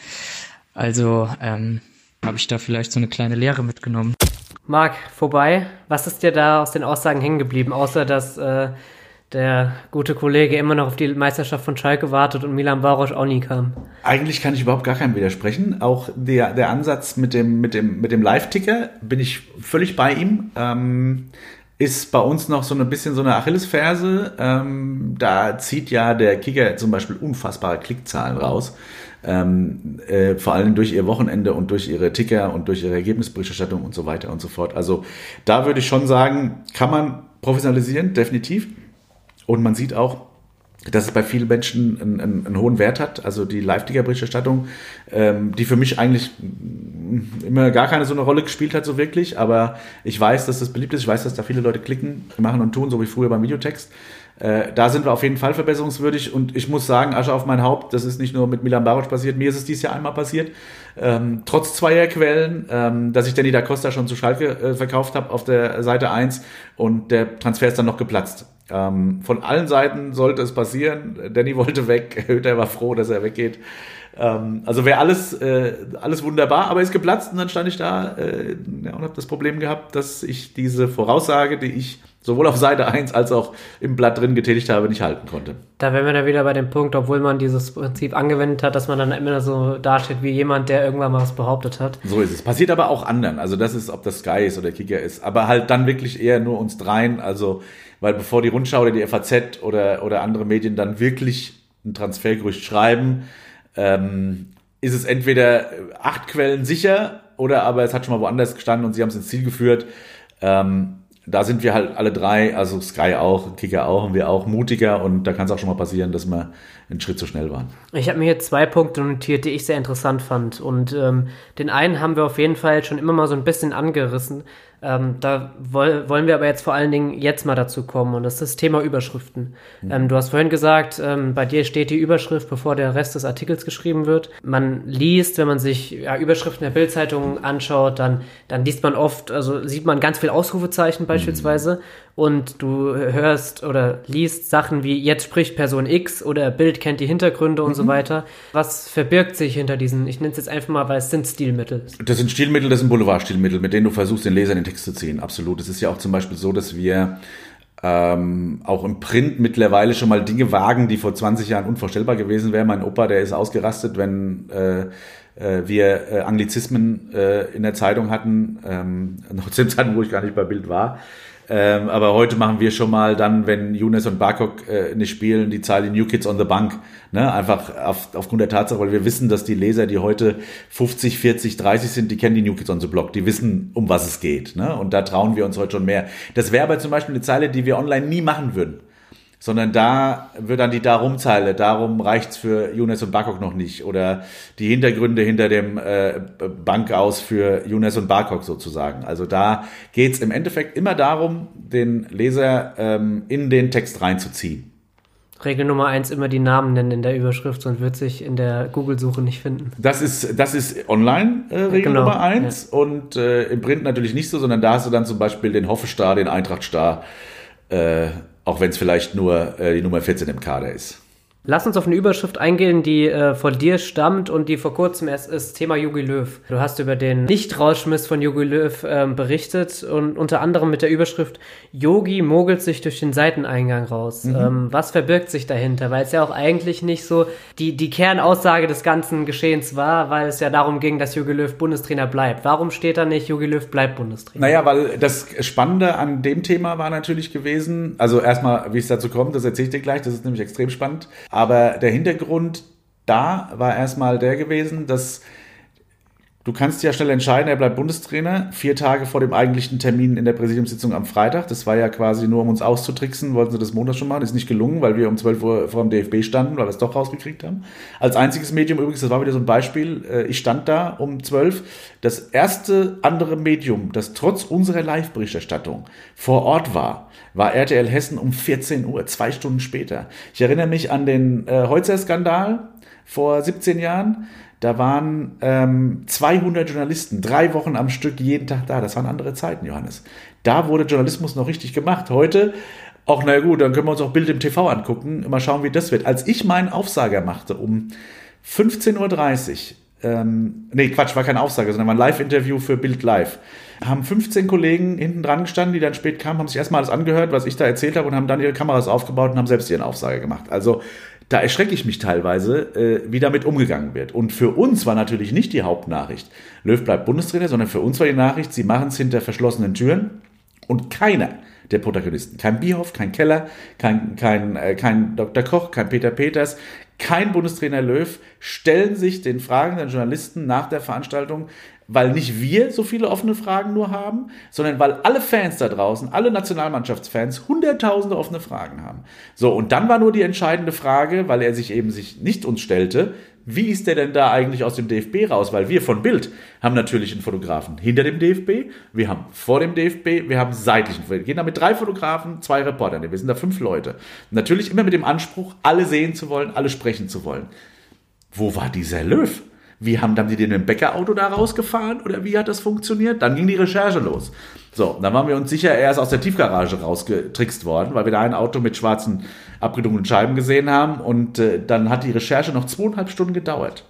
Also ähm, habe ich da vielleicht so eine kleine Lehre mitgenommen. Marc, vorbei. Was ist dir da aus den Aussagen hängen geblieben, außer dass äh, der gute Kollege immer noch auf die Meisterschaft von Schalke wartet und Milan Barosch auch nie kam. Eigentlich kann ich überhaupt gar keinem widersprechen. Auch der, der Ansatz mit dem, mit dem, mit dem Live-Ticker bin ich völlig bei ihm. Ähm, ist bei uns noch so ein bisschen so eine Achillesferse. Ähm, da zieht ja der Kicker zum Beispiel unfassbare Klickzahlen raus. Ähm, äh, vor allem durch ihr Wochenende und durch ihre Ticker und durch ihre Ergebnisberichterstattung und so weiter und so fort. Also da würde ich schon sagen, kann man professionalisieren, definitiv. Und man sieht auch, dass es bei vielen Menschen einen, einen, einen hohen Wert hat. Also die Live-Ticker-Berichterstattung, ähm, die für mich eigentlich immer gar keine so eine Rolle gespielt hat, so wirklich. Aber ich weiß, dass das beliebt ist. Ich weiß, dass da viele Leute klicken, machen und tun, so wie früher beim Videotext. Äh, da sind wir auf jeden Fall verbesserungswürdig. Und ich muss sagen, Asche auf mein Haupt, das ist nicht nur mit Milan Barosch passiert, mir ist es dieses Jahr einmal passiert. Ähm, trotz zweier Quellen, ähm, dass ich Danny da Costa schon zu Schalke äh, verkauft habe auf der Seite 1 und der Transfer ist dann noch geplatzt. Ähm, von allen Seiten sollte es passieren. Danny wollte weg, Hütter war froh, dass er weggeht. Ähm, also wäre alles, äh, alles wunderbar, aber ist geplatzt und dann stand ich da äh, ja, und habe das Problem gehabt, dass ich diese Voraussage, die ich sowohl auf Seite 1 als auch im Blatt drin getätigt habe, nicht halten konnte. Da wären wir dann wieder bei dem Punkt, obwohl man dieses Prinzip angewendet hat, dass man dann immer so dasteht wie jemand, der irgendwann mal was behauptet hat. So ist es. Passiert aber auch anderen. Also das ist, ob das Sky ist oder Kicker ist. Aber halt dann wirklich eher nur uns dreien. Also, weil bevor die Rundschau oder die FAZ oder, oder andere Medien dann wirklich ein Transfergerücht schreiben, ähm, ist es entweder acht Quellen sicher oder aber es hat schon mal woanders gestanden und sie haben es ins Ziel geführt. Ähm, da sind wir halt alle drei, also Sky auch, Kicker auch und wir auch mutiger und da kann es auch schon mal passieren, dass wir einen Schritt zu schnell waren. Ich habe mir hier zwei Punkte notiert, die ich sehr interessant fand und ähm, den einen haben wir auf jeden Fall schon immer mal so ein bisschen angerissen. Ähm, da woll, wollen wir aber jetzt vor allen Dingen jetzt mal dazu kommen und das ist das Thema Überschriften. Mhm. Ähm, du hast vorhin gesagt, ähm, bei dir steht die Überschrift, bevor der Rest des Artikels geschrieben wird. Man liest, wenn man sich ja, Überschriften der Bildzeitung anschaut, dann, dann liest man oft, also sieht man ganz viel Ausrufezeichen beispielsweise mhm. Und du hörst oder liest Sachen wie jetzt spricht Person X oder Bild kennt die Hintergründe und mhm. so weiter. Was verbirgt sich hinter diesen, ich nenne es jetzt einfach mal, weil es sind Stilmittel. Das sind Stilmittel, das sind Boulevardstilmittel, mit denen du versuchst, den Leser in den Text zu ziehen. Absolut. Es ist ja auch zum Beispiel so, dass wir ähm, auch im Print mittlerweile schon mal Dinge wagen, die vor 20 Jahren unvorstellbar gewesen wären. Mein Opa, der ist ausgerastet, wenn äh, äh, wir äh, Anglizismen äh, in der Zeitung hatten, ähm, noch zu dem Zeitpunkt, wo ich gar nicht bei Bild war. Ähm, aber heute machen wir schon mal dann, wenn Younes und Barkok äh, nicht spielen, die Zeile New Kids on the Bank. Ne? Einfach auf, aufgrund der Tatsache, weil wir wissen, dass die Leser, die heute 50, 40, 30 sind, die kennen die New Kids on the Block. Die wissen, um was es geht. Ne? Und da trauen wir uns heute schon mehr. Das wäre aber zum Beispiel eine Zeile, die wir online nie machen würden sondern da wird dann die Darumzeile, darum reicht's für Younes und Barkok noch nicht oder die Hintergründe hinter dem äh, Bank aus für Younes und Barkok sozusagen. Also da geht's im Endeffekt immer darum, den Leser ähm, in den Text reinzuziehen. Regel Nummer eins, immer die Namen nennen in der Überschrift, sonst wird sich in der Google-Suche nicht finden. Das ist, das ist online äh, Regel genau, Nummer eins ja. und äh, im Print natürlich nicht so, sondern da hast du dann zum Beispiel den Hoffestar, den Eintrachtstar, äh, auch wenn es vielleicht nur äh, die Nummer 14 im Kader ist. Lass uns auf eine Überschrift eingehen, die äh, von dir stammt und die vor kurzem erst ist, Thema Jogi Löw. Du hast über den Nicht-Rauschmiss von Jogi Löw ähm, berichtet und unter anderem mit der Überschrift Yogi mogelt sich durch den Seiteneingang raus. Mhm. Ähm, was verbirgt sich dahinter? Weil es ja auch eigentlich nicht so die, die Kernaussage des ganzen Geschehens war, weil es ja darum ging, dass Jogi Löw Bundestrainer bleibt. Warum steht da nicht, Jogi Löw bleibt Bundestrainer? Naja, weil das Spannende an dem Thema war natürlich gewesen, also erstmal, wie es dazu kommt, das erzähle ich dir gleich, das ist nämlich extrem spannend. Aber der Hintergrund da war erstmal der gewesen, dass du kannst ja schnell entscheiden, er bleibt Bundestrainer, vier Tage vor dem eigentlichen Termin in der Präsidiumssitzung am Freitag. Das war ja quasi nur, um uns auszutricksen, wollten sie das Montag schon machen. Ist nicht gelungen, weil wir um 12 Uhr vor dem DFB standen, weil wir es doch rausgekriegt haben. Als einziges Medium übrigens, das war wieder so ein Beispiel, äh, ich stand da um 12. Das erste andere Medium, das trotz unserer Live-Berichterstattung vor Ort war, war RTL Hessen um 14 Uhr, zwei Stunden später. Ich erinnere mich an den äh, Heutzer-Skandal vor 17 Jahren. Da waren ähm, 200 Journalisten, drei Wochen am Stück, jeden Tag da. Das waren andere Zeiten, Johannes. Da wurde Journalismus noch richtig gemacht. Heute, auch na gut, dann können wir uns auch Bild im TV angucken, mal schauen, wie das wird. Als ich meinen Aufsager machte um 15.30 Uhr, ähm, nee, Quatsch, war kein Aufsager, sondern war ein Live-Interview für Bild Live haben 15 Kollegen hinten dran gestanden, die dann spät kamen, haben sich erstmal alles angehört, was ich da erzählt habe und haben dann ihre Kameras aufgebaut und haben selbst ihren Aufsage gemacht. Also da erschrecke ich mich teilweise, äh, wie damit umgegangen wird. Und für uns war natürlich nicht die Hauptnachricht, Löw bleibt Bundestrainer, sondern für uns war die Nachricht, sie machen es hinter verschlossenen Türen und keiner der Protagonisten, kein Bierhoff, kein Keller, kein, kein, äh, kein Dr. Koch, kein Peter Peters, kein Bundestrainer Löw stellen sich den fragenden Journalisten nach der Veranstaltung weil nicht wir so viele offene Fragen nur haben, sondern weil alle Fans da draußen, alle Nationalmannschaftsfans, hunderttausende offene Fragen haben. So, und dann war nur die entscheidende Frage, weil er sich eben sich nicht uns stellte, wie ist der denn da eigentlich aus dem DFB raus? Weil wir von Bild haben natürlich einen Fotografen hinter dem DFB, wir haben vor dem DFB, wir haben seitlichen. Wir gehen da mit drei Fotografen, zwei Reportern, wir sind da fünf Leute. Natürlich immer mit dem Anspruch, alle sehen zu wollen, alle sprechen zu wollen. Wo war dieser Löw? Wie haben, haben die den im Bäckerauto da rausgefahren oder wie hat das funktioniert? Dann ging die Recherche los. So, dann waren wir uns sicher, er ist aus der Tiefgarage rausgetrickst worden, weil wir da ein Auto mit schwarzen abgedunkelten Scheiben gesehen haben und äh, dann hat die Recherche noch zweieinhalb Stunden gedauert.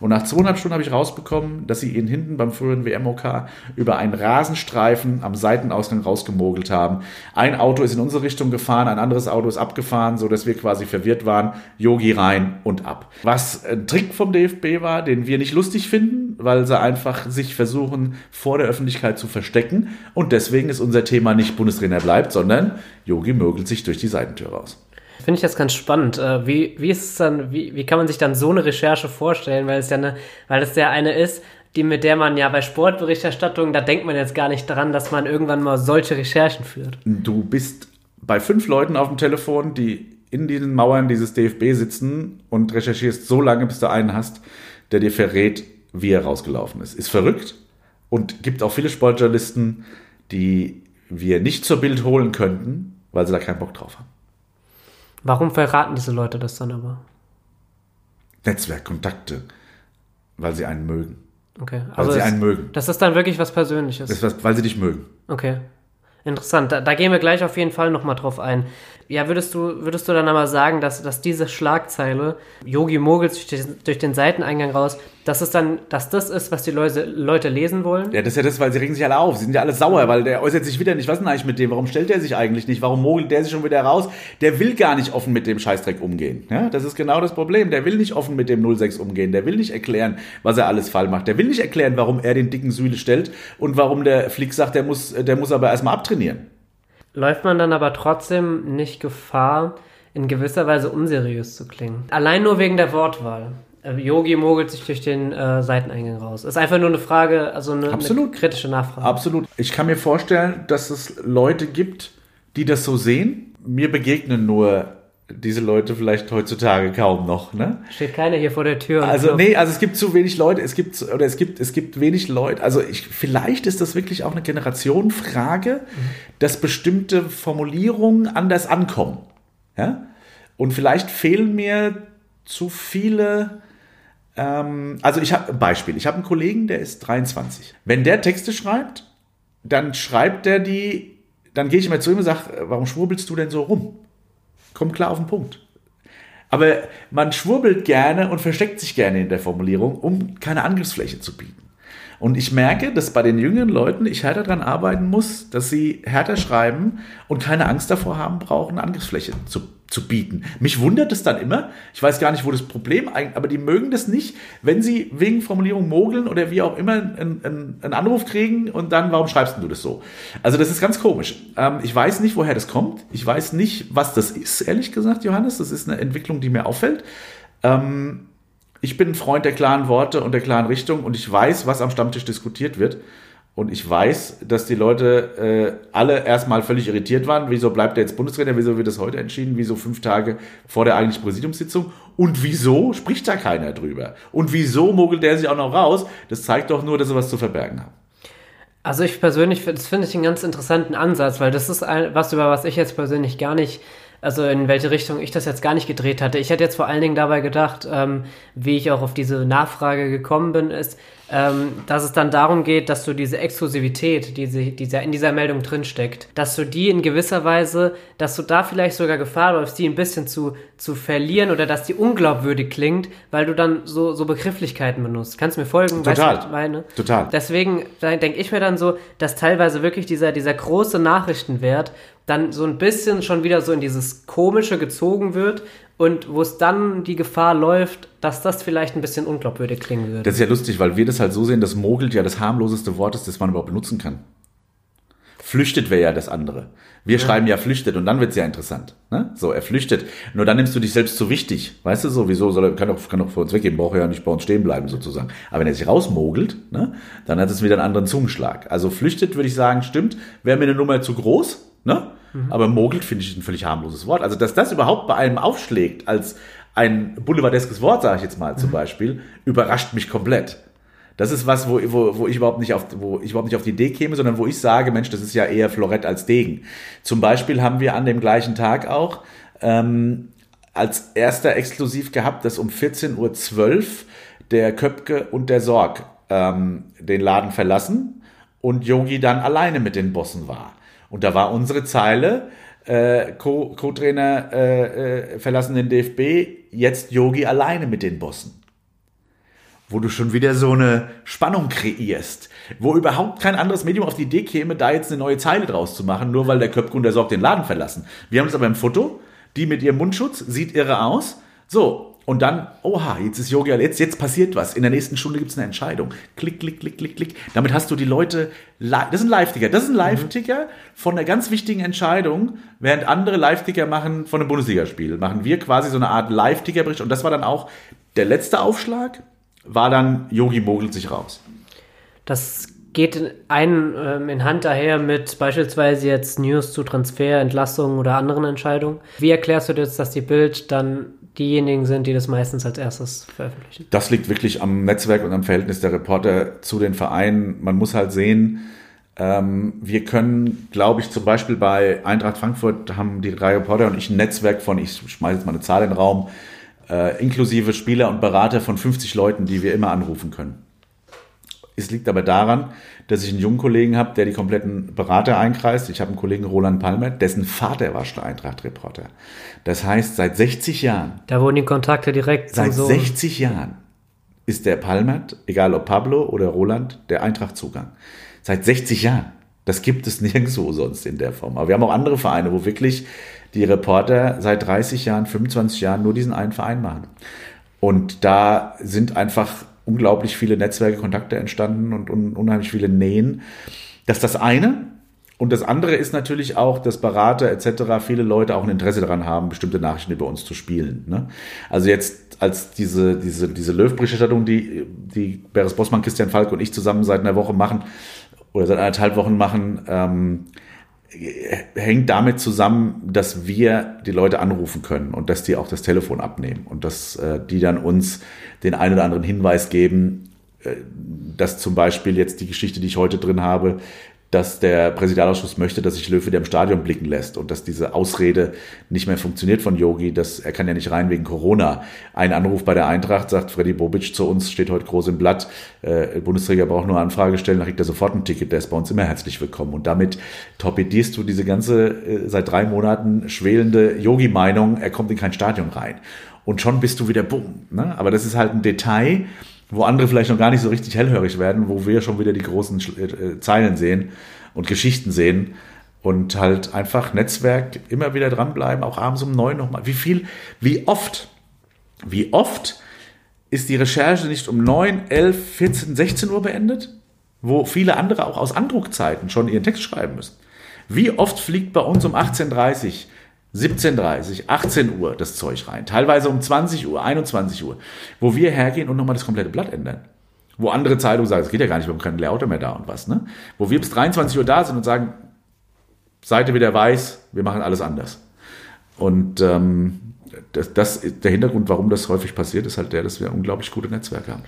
Und nach zweieinhalb Stunden habe ich rausbekommen, dass sie ihn hinten beim früheren WMOK über einen Rasenstreifen am Seitenausgang rausgemogelt haben. Ein Auto ist in unsere Richtung gefahren, ein anderes Auto ist abgefahren, so dass wir quasi verwirrt waren. Yogi rein und ab. Was ein Trick vom DFB war, den wir nicht lustig finden, weil sie einfach sich versuchen, vor der Öffentlichkeit zu verstecken. Und deswegen ist unser Thema nicht Bundestrainer bleibt, sondern Yogi mögelt sich durch die Seitentür raus. Finde ich das ganz spannend. Äh, wie, wie ist es dann, wie, wie kann man sich dann so eine Recherche vorstellen? Weil es ja eine, weil es ja eine ist, die mit der man ja bei Sportberichterstattung, da denkt man jetzt gar nicht dran, dass man irgendwann mal solche Recherchen führt. Du bist bei fünf Leuten auf dem Telefon, die in diesen Mauern dieses DFB sitzen und recherchierst so lange, bis du einen hast, der dir verrät, wie er rausgelaufen ist. Ist verrückt und gibt auch viele Sportjournalisten, die wir nicht zur Bild holen könnten, weil sie da keinen Bock drauf haben. Warum verraten diese Leute das dann aber? Netzwerkkontakte, weil sie einen mögen. Okay. Also weil sie einen mögen. Das ist dann wirklich was Persönliches. Das ist was, weil sie dich mögen. Okay. Interessant. Da, da gehen wir gleich auf jeden Fall nochmal drauf ein. Ja, würdest du, würdest du dann aber sagen, dass, dass diese Schlagzeile, Yogi mogelt durch den, durch den Seiteneingang raus, dass es dann, dass das ist, was die Leute, Leute lesen wollen? Ja, das ist ja das, weil sie regen sich alle auf. Sie sind ja alle sauer, weil der äußert sich wieder nicht. Was denn eigentlich mit dem? Warum stellt der sich eigentlich nicht? Warum mogelt der sich schon wieder raus? Der will gar nicht offen mit dem Scheißdreck umgehen. Ja, das ist genau das Problem. Der will nicht offen mit dem 06 umgehen. Der will nicht erklären, was er alles falsch macht. Der will nicht erklären, warum er den dicken Sühle stellt und warum der Flick sagt, der muss, der muss aber erstmal abtrainieren. Läuft man dann aber trotzdem nicht Gefahr, in gewisser Weise unseriös zu klingen? Allein nur wegen der Wortwahl. Äh, Yogi mogelt sich durch den äh, Seiteneingang raus. Ist einfach nur eine Frage, also eine, Absolut. eine kritische Nachfrage. Absolut. Ich kann mir vorstellen, dass es Leute gibt, die das so sehen. Mir begegnen nur diese Leute vielleicht heutzutage kaum noch, ne? Steht keiner hier vor der Tür. Also nee, also es gibt zu wenig Leute, es gibt oder es gibt es gibt wenig Leute. Also ich, vielleicht ist das wirklich auch eine Generationenfrage, mhm. dass bestimmte Formulierungen anders ankommen, ja? Und vielleicht fehlen mir zu viele ähm, also ich habe ein Beispiel. Ich habe einen Kollegen, der ist 23. Wenn der Texte schreibt, dann schreibt der die, dann gehe ich immer zu ihm und sage, warum schwurbelst du denn so rum? Komm klar auf den Punkt. Aber man schwurbelt gerne und versteckt sich gerne in der Formulierung, um keine Angriffsfläche zu bieten. Und ich merke, dass bei den jüngeren Leuten ich härter daran arbeiten muss, dass sie härter schreiben und keine Angst davor haben brauchen, Angriffsfläche zu zu bieten. Mich wundert es dann immer, ich weiß gar nicht, wo das Problem eigentlich, aber die mögen das nicht, wenn sie wegen Formulierung mogeln oder wie auch immer einen, einen, einen Anruf kriegen und dann, warum schreibst du das so? Also das ist ganz komisch. Ähm, ich weiß nicht, woher das kommt. Ich weiß nicht, was das ist, ehrlich gesagt, Johannes. Das ist eine Entwicklung, die mir auffällt. Ähm, ich bin ein Freund der klaren Worte und der klaren Richtung und ich weiß, was am Stammtisch diskutiert wird. Und ich weiß, dass die Leute äh, alle erstmal völlig irritiert waren. Wieso bleibt er jetzt Bundestrainer? Wieso wird das heute entschieden? Wieso fünf Tage vor der eigentlichen Präsidiumssitzung? Und wieso spricht da keiner drüber? Und wieso mogelt der sich auch noch raus? Das zeigt doch nur, dass sie was zu verbergen haben. Also ich persönlich, das finde ich einen ganz interessanten Ansatz, weil das ist ein, was, über was ich jetzt persönlich gar nicht also in welche Richtung ich das jetzt gar nicht gedreht hatte. Ich hätte jetzt vor allen Dingen dabei gedacht, ähm, wie ich auch auf diese Nachfrage gekommen bin, ist, ähm, dass es dann darum geht, dass du diese Exklusivität, die, die in dieser Meldung drinsteckt, dass du die in gewisser Weise, dass du da vielleicht sogar Gefahr läufst, die ein bisschen zu, zu verlieren oder dass die unglaubwürdig klingt, weil du dann so, so Begrifflichkeiten benutzt. Kannst du mir folgen? Total. Weißt du, meine? Total. Deswegen denke ich mir dann so, dass teilweise wirklich dieser, dieser große Nachrichtenwert dann so ein bisschen schon wieder so in dieses Komische gezogen wird und wo es dann die Gefahr läuft, dass das vielleicht ein bisschen unglaubwürdig klingen würde. Das ist ja lustig, weil wir das halt so sehen, dass mogelt ja das harmloseste Wort ist, das man überhaupt benutzen kann. Flüchtet wäre ja das andere. Wir ja. schreiben ja flüchtet und dann wird's ja interessant. Ne? So, er flüchtet. Nur dann nimmst du dich selbst zu wichtig. Weißt du so, wieso soll er, kann doch, kann doch vor uns weggehen, braucht er ja nicht bei uns stehen bleiben sozusagen. Aber wenn er sich rausmogelt, ne, dann hat es wieder einen anderen Zungenschlag. Also flüchtet würde ich sagen, stimmt, wäre mir eine Nummer zu groß, ne? Mhm. Aber mogelt finde ich ein völlig harmloses Wort. Also, dass das überhaupt bei einem aufschlägt als ein boulevardeskes Wort, sage ich jetzt mal zum mhm. Beispiel, überrascht mich komplett. Das ist was, wo, wo, wo, ich überhaupt nicht auf, wo ich überhaupt nicht auf die Idee käme, sondern wo ich sage, Mensch, das ist ja eher Florett als Degen. Zum Beispiel haben wir an dem gleichen Tag auch ähm, als erster exklusiv gehabt, dass um 14.12 Uhr der Köpke und der Sorg ähm, den Laden verlassen und Yogi dann alleine mit den Bossen war. Und da war unsere Zeile, äh, Co-Trainer äh, äh, verlassen den DFB, jetzt Yogi alleine mit den Bossen. Wo du schon wieder so eine Spannung kreierst, wo überhaupt kein anderes Medium auf die Idee käme, da jetzt eine neue Zeile draus zu machen, nur weil der Köpke und der Sorg den Laden verlassen. Wir haben es aber im Foto, die mit ihrem Mundschutz, sieht irre aus. So, und dann, oha, jetzt ist Yogi, jetzt, jetzt passiert was. In der nächsten Stunde gibt es eine Entscheidung. Klick, klick, klick, klick, klick. Damit hast du die Leute, das ist ein Live-Ticker. Das ist ein Live-Ticker von einer ganz wichtigen Entscheidung, während andere Live-Ticker machen von einem Bundesligaspiel. Machen wir quasi so eine Art Live-Ticker-Bericht. Und das war dann auch der letzte Aufschlag, war dann Yogi mogelt sich raus. Das geht in, ein, ähm, in Hand daher mit beispielsweise jetzt News zu Transfer, Entlassungen oder anderen Entscheidungen. Wie erklärst du jetzt, dass die Bild dann diejenigen sind, die das meistens als erstes veröffentlichen. Das liegt wirklich am Netzwerk und am Verhältnis der Reporter zu den Vereinen. Man muss halt sehen, ähm, wir können, glaube ich, zum Beispiel bei Eintracht Frankfurt haben die drei Reporter und ich ein Netzwerk von, ich schmeiße jetzt mal eine Zahl in den Raum, äh, inklusive Spieler und Berater von 50 Leuten, die wir immer anrufen können. Es liegt aber daran, dass ich einen jungen Kollegen habe, der die kompletten Berater einkreist. Ich habe einen Kollegen Roland Palmer, dessen Vater war Eintracht-Reporter. Das heißt, seit 60 Jahren. Da wurden die Kontakte direkt. Seit so 60 Jahren ist der Palmert, egal ob Pablo oder Roland, der Eintracht-Zugang. Seit 60 Jahren. Das gibt es nirgendwo sonst in der Form. Aber wir haben auch andere Vereine, wo wirklich die Reporter seit 30 Jahren, 25 Jahren nur diesen einen Verein machen. Und da sind einfach unglaublich viele Netzwerke, Kontakte entstanden und un unheimlich viele Nähen. Das ist das eine. Und das andere ist natürlich auch, dass Berater etc. viele Leute auch ein Interesse daran haben, bestimmte Nachrichten über uns zu spielen. Ne? Also jetzt als diese, diese, diese Löw-Berichterstattung, die, die Beres Bossmann, Christian Falk und ich zusammen seit einer Woche machen oder seit anderthalb Wochen machen, ähm, hängt damit zusammen, dass wir die Leute anrufen können und dass die auch das Telefon abnehmen und dass äh, die dann uns den einen oder anderen Hinweis geben, äh, dass zum Beispiel jetzt die Geschichte, die ich heute drin habe, dass der Präsidialausschuss möchte, dass sich Löw wieder im Stadion blicken lässt und dass diese Ausrede nicht mehr funktioniert von Yogi, dass er kann ja nicht rein wegen Corona. Ein Anruf bei der Eintracht sagt Freddy Bobic zu uns, steht heute groß im Blatt, äh, Bundesträger braucht nur Anfrage stellen, dann kriegt er sofort ein Ticket, der ist bei uns immer herzlich willkommen. Und damit torpedierst du diese ganze äh, seit drei Monaten schwelende Yogi-Meinung, er kommt in kein Stadion rein. und schon bist du wieder bumm. Ne? Aber das ist halt ein Detail, wo andere vielleicht noch gar nicht so richtig hellhörig werden, wo wir schon wieder die großen äh, Zeilen sehen und Geschichten sehen und halt einfach Netzwerk immer wieder dranbleiben, auch abends um neun nochmal. Wie viel, wie oft, wie oft ist die Recherche nicht um neun, elf, 14, 16 Uhr beendet, wo viele andere auch aus Andruckzeiten schon ihren Text schreiben müssen. Wie oft fliegt bei uns um 18.30 17.30 18 Uhr das Zeug rein, teilweise um 20 Uhr, 21 Uhr, wo wir hergehen und nochmal das komplette Blatt ändern. Wo andere Zeitungen sagen, es geht ja gar nicht, wir haben keinen Layouter mehr da und was, ne? Wo wir bis 23 Uhr da sind und sagen, Seite wieder weiß, wir machen alles anders. Und ähm, das, das, der Hintergrund, warum das häufig passiert, ist halt der, dass wir unglaublich gute Netzwerke haben.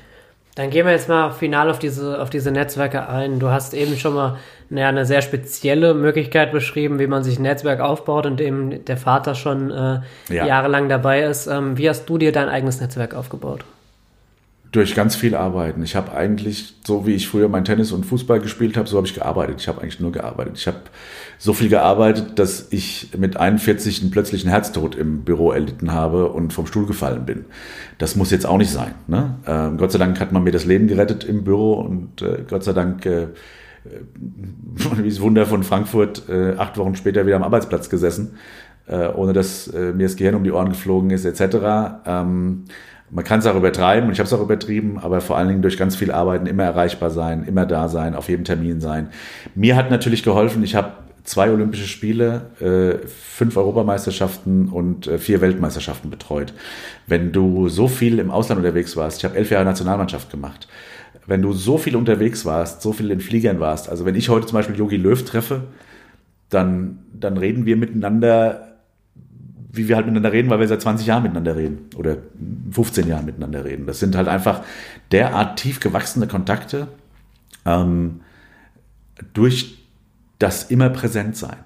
Dann gehen wir jetzt mal final auf diese, auf diese Netzwerke ein. Du hast eben schon mal naja, eine sehr spezielle Möglichkeit beschrieben, wie man sich ein Netzwerk aufbaut, in dem der Vater schon äh, ja. jahrelang dabei ist. Ähm, wie hast du dir dein eigenes Netzwerk aufgebaut? Durch ganz viel Arbeiten. Ich habe eigentlich, so wie ich früher mein Tennis und Fußball gespielt habe, so habe ich gearbeitet. Ich habe eigentlich nur gearbeitet. Ich habe so viel gearbeitet, dass ich mit 41 einen plötzlichen Herztod im Büro erlitten habe und vom Stuhl gefallen bin. Das muss jetzt auch nicht sein. Ne? Ähm, Gott sei Dank hat man mir das Leben gerettet im Büro und äh, Gott sei Dank, äh, äh wie das Wunder von Frankfurt, äh, acht Wochen später wieder am Arbeitsplatz gesessen, äh, ohne dass äh, mir das Gehirn um die Ohren geflogen ist, etc. Ähm, man kann es auch übertreiben und ich habe es auch übertrieben, aber vor allen Dingen durch ganz viel Arbeiten immer erreichbar sein, immer da sein, auf jedem Termin sein. Mir hat natürlich geholfen, ich habe zwei Olympische Spiele, äh, fünf Europameisterschaften und äh, vier Weltmeisterschaften betreut. Wenn du so viel im Ausland unterwegs warst, ich habe elf Jahre Nationalmannschaft gemacht, wenn du so viel unterwegs warst, so viel in Fliegern warst, also wenn ich heute zum Beispiel Yogi Löw treffe, dann, dann reden wir miteinander, wie wir halt miteinander reden, weil wir seit 20 Jahren miteinander reden oder 15 Jahren miteinander reden. Das sind halt einfach derart tief gewachsene Kontakte ähm, durch das immer präsent sein.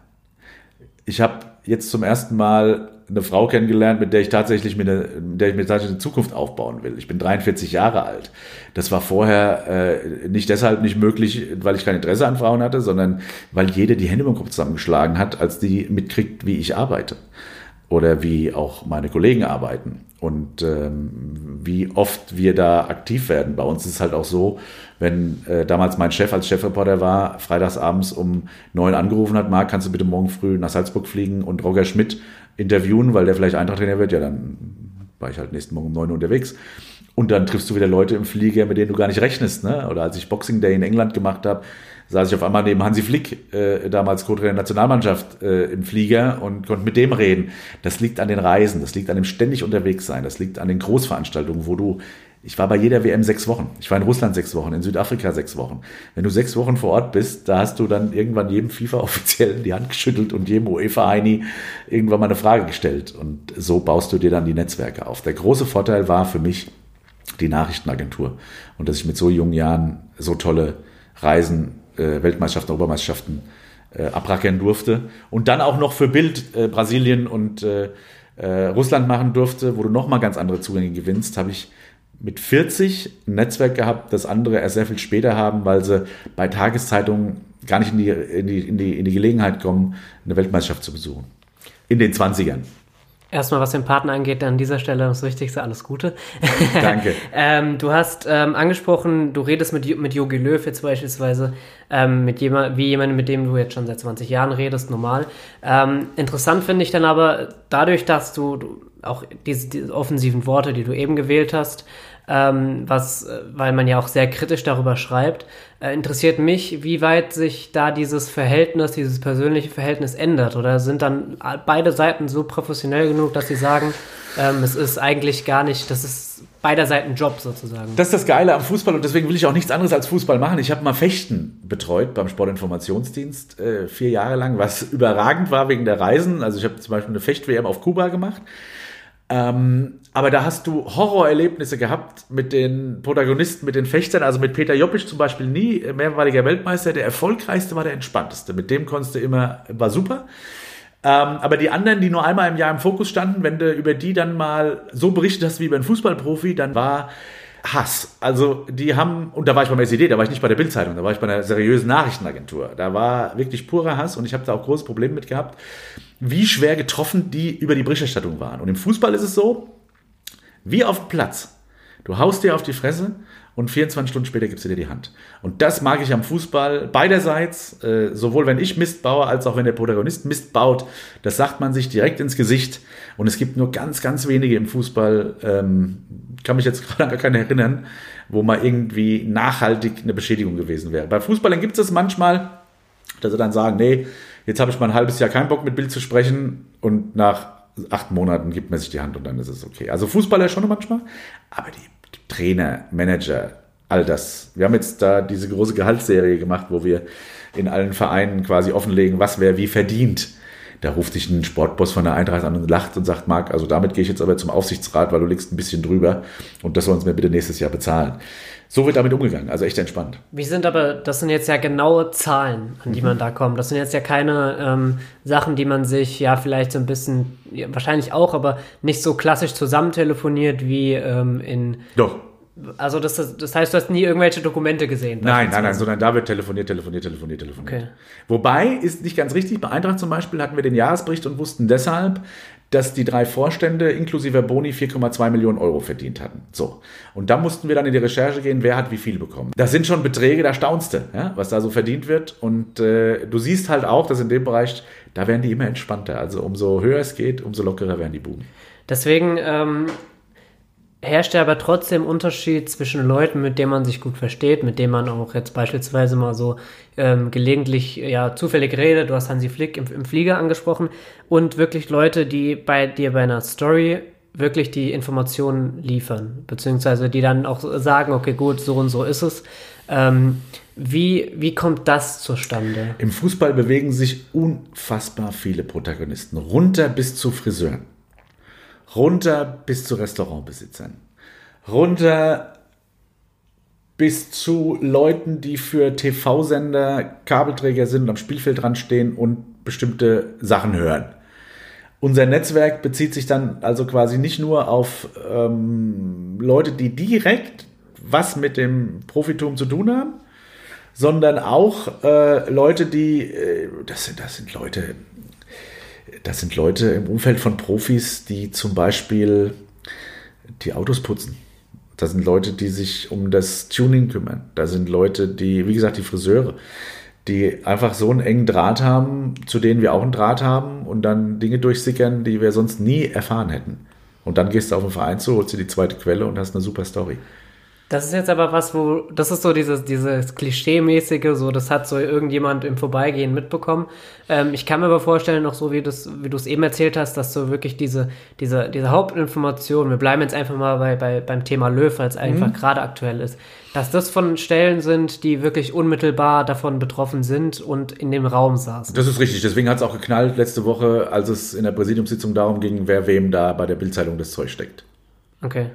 Ich habe jetzt zum ersten Mal eine Frau kennengelernt, mit der ich tatsächlich mit, eine, mit der ich mir tatsächlich eine Zukunft aufbauen will. Ich bin 43 Jahre alt. Das war vorher äh, nicht deshalb nicht möglich, weil ich kein Interesse an Frauen hatte, sondern weil jede die Hände im Kopf zusammengeschlagen hat, als die mitkriegt, wie ich arbeite oder wie auch meine Kollegen arbeiten und ähm, wie oft wir da aktiv werden. Bei uns ist es halt auch so, wenn äh, damals mein Chef als Chefreporter war, freitagsabends um neun angerufen hat, Marc, kannst du bitte morgen früh nach Salzburg fliegen und Roger Schmidt interviewen, weil der vielleicht Eintracht-Trainer wird, ja, dann war ich halt nächsten Morgen um neun unterwegs. Und dann triffst du wieder Leute im Flieger, mit denen du gar nicht rechnest. Ne? Oder als ich Boxing Day in England gemacht habe, saß ich auf einmal neben Hansi Flick, äh, damals Co-Trainer der Nationalmannschaft, äh, im Flieger und konnte mit dem reden. Das liegt an den Reisen, das liegt an dem ständig unterwegs sein, das liegt an den Großveranstaltungen, wo du ich war bei jeder WM sechs Wochen. Ich war in Russland sechs Wochen, in Südafrika sechs Wochen. Wenn du sechs Wochen vor Ort bist, da hast du dann irgendwann jedem FIFA-Offiziellen die Hand geschüttelt und jedem UEFA-Heini irgendwann mal eine Frage gestellt. Und so baust du dir dann die Netzwerke auf. Der große Vorteil war für mich die Nachrichtenagentur und dass ich mit so jungen Jahren so tolle Reisen Weltmeisterschaften, Obermeisterschaften äh, abrackern durfte. Und dann auch noch für Bild äh, Brasilien und äh, äh, Russland machen durfte, wo du nochmal ganz andere Zugänge gewinnst, habe ich mit 40 ein Netzwerk gehabt, das andere erst sehr viel später haben, weil sie bei Tageszeitungen gar nicht in die, in die, in die, in die Gelegenheit kommen, eine Weltmeisterschaft zu besuchen. In den 20ern. Erstmal, was den Partner angeht, an dieser Stelle das Wichtigste, alles Gute. Danke. ähm, du hast ähm, angesprochen, du redest mit, mit Jogi Löw jetzt beispielsweise, ähm, mit jemand, wie jemandem, mit dem du jetzt schon seit 20 Jahren redest, normal. Ähm, interessant finde ich dann aber, dadurch, dass du, du auch diese, diese, offensiven Worte, die du eben gewählt hast, ähm, was, äh, weil man ja auch sehr kritisch darüber schreibt, äh, interessiert mich, wie weit sich da dieses Verhältnis, dieses persönliche Verhältnis ändert. Oder sind dann beide Seiten so professionell genug, dass sie sagen, ähm, es ist eigentlich gar nicht, das ist beider Seiten Job sozusagen. Das ist das Geile am Fußball und deswegen will ich auch nichts anderes als Fußball machen. Ich habe mal Fechten betreut beim Sportinformationsdienst äh, vier Jahre lang, was überragend war wegen der Reisen. Also ich habe zum Beispiel eine Fecht-WM auf Kuba gemacht. Ähm, aber da hast du Horrorerlebnisse gehabt mit den Protagonisten, mit den Fechtern. Also mit Peter Joppisch zum Beispiel nie, mehrmaliger Weltmeister. Der erfolgreichste war der entspannteste. Mit dem konntest du immer, war super. Ähm, aber die anderen, die nur einmal im Jahr im Fokus standen, wenn du über die dann mal so berichtet hast wie über einen Fußballprofi, dann war Hass. Also die haben, und da war ich beim SED, da war ich nicht bei der Bildzeitung, da war ich bei einer seriösen Nachrichtenagentur. Da war wirklich purer Hass und ich habe da auch große Probleme mit gehabt, wie schwer getroffen die über die Berichterstattung waren. Und im Fußball ist es so, wie auf Platz. Du haust dir auf die Fresse und 24 Stunden später gibst du dir die Hand. Und das mag ich am Fußball beiderseits, äh, sowohl wenn ich Mist baue, als auch wenn der Protagonist Mist baut. Das sagt man sich direkt ins Gesicht. Und es gibt nur ganz, ganz wenige im Fußball, ähm, kann mich jetzt gerade gar keinen erinnern, wo mal irgendwie nachhaltig eine Beschädigung gewesen wäre. Bei Fußballern gibt es das manchmal, dass sie dann sagen, nee, jetzt habe ich mal ein halbes Jahr keinen Bock mit Bild zu sprechen und nach acht Monaten gibt man sich die Hand und dann ist es okay. Also Fußballer schon manchmal, aber die Trainer, Manager, all das. Wir haben jetzt da diese große Gehaltsserie gemacht, wo wir in allen Vereinen quasi offenlegen, was wer wie verdient. Da ruft sich ein Sportboss von der Eintracht an und lacht und sagt, Marc, also damit gehe ich jetzt aber zum Aufsichtsrat, weil du liegst ein bisschen drüber und das sollen sie mir bitte nächstes Jahr bezahlen. So wird damit umgegangen, also echt entspannt. Wie sind aber, das sind jetzt ja genaue Zahlen, an die mhm. man da kommt. Das sind jetzt ja keine ähm, Sachen, die man sich ja vielleicht so ein bisschen, ja, wahrscheinlich auch, aber nicht so klassisch zusammentelefoniert wie ähm, in Doch. Also das, das heißt, du hast nie irgendwelche Dokumente gesehen? Nein, nein, nein, sondern da wird telefoniert, telefoniert, telefoniert, telefoniert. Okay. Wobei, ist nicht ganz richtig, bei Eintracht zum Beispiel hatten wir den Jahresbericht und wussten deshalb, dass die drei Vorstände inklusive Boni 4,2 Millionen Euro verdient hatten. So. Und da mussten wir dann in die Recherche gehen, wer hat wie viel bekommen. Das sind schon Beträge, da staunst du, ja, was da so verdient wird. Und äh, du siehst halt auch, dass in dem Bereich, da werden die immer entspannter. Also umso höher es geht, umso lockerer werden die Buben. Deswegen ähm, herrscht aber trotzdem Unterschied zwischen Leuten, mit denen man sich gut versteht, mit denen man auch jetzt beispielsweise mal so ähm, gelegentlich ja zufällig redet. Du hast Hansi Flick im, im Flieger angesprochen und wirklich Leute, die bei dir bei einer Story wirklich die Informationen liefern, beziehungsweise die dann auch sagen, okay, gut, so und so ist es. Ähm, wie, wie kommt das zustande? Im Fußball bewegen sich unfassbar viele Protagonisten, runter bis zu Friseuren runter bis zu Restaurantbesitzern, runter bis zu Leuten, die für TV-Sender Kabelträger sind und am Spielfeld dran stehen und bestimmte Sachen hören. Unser Netzwerk bezieht sich dann also quasi nicht nur auf ähm, Leute, die direkt was mit dem Profitum zu tun haben, sondern auch äh, Leute, die, äh, das, sind, das sind Leute, das sind Leute im Umfeld von Profis, die zum Beispiel die Autos putzen. Das sind Leute, die sich um das Tuning kümmern. Da sind Leute, die, wie gesagt, die Friseure, die einfach so einen engen Draht haben, zu denen wir auch einen Draht haben und dann Dinge durchsickern, die wir sonst nie erfahren hätten. Und dann gehst du auf den Verein zu, holst dir die zweite Quelle und hast eine super Story. Das ist jetzt aber was, wo, das ist so dieses, dieses Klischee-mäßige, so, das hat so irgendjemand im Vorbeigehen mitbekommen. Ähm, ich kann mir aber vorstellen, noch so wie, das, wie du es eben erzählt hast, dass so wirklich diese, diese, diese Hauptinformation, wir bleiben jetzt einfach mal bei, bei, beim Thema Löw, weil es einfach mhm. gerade aktuell ist, dass das von Stellen sind, die wirklich unmittelbar davon betroffen sind und in dem Raum saßen. Das ist richtig, deswegen hat es auch geknallt letzte Woche, als es in der Präsidiumssitzung darum ging, wer wem da bei der Bildzeitung das Zeug steckt. Okay.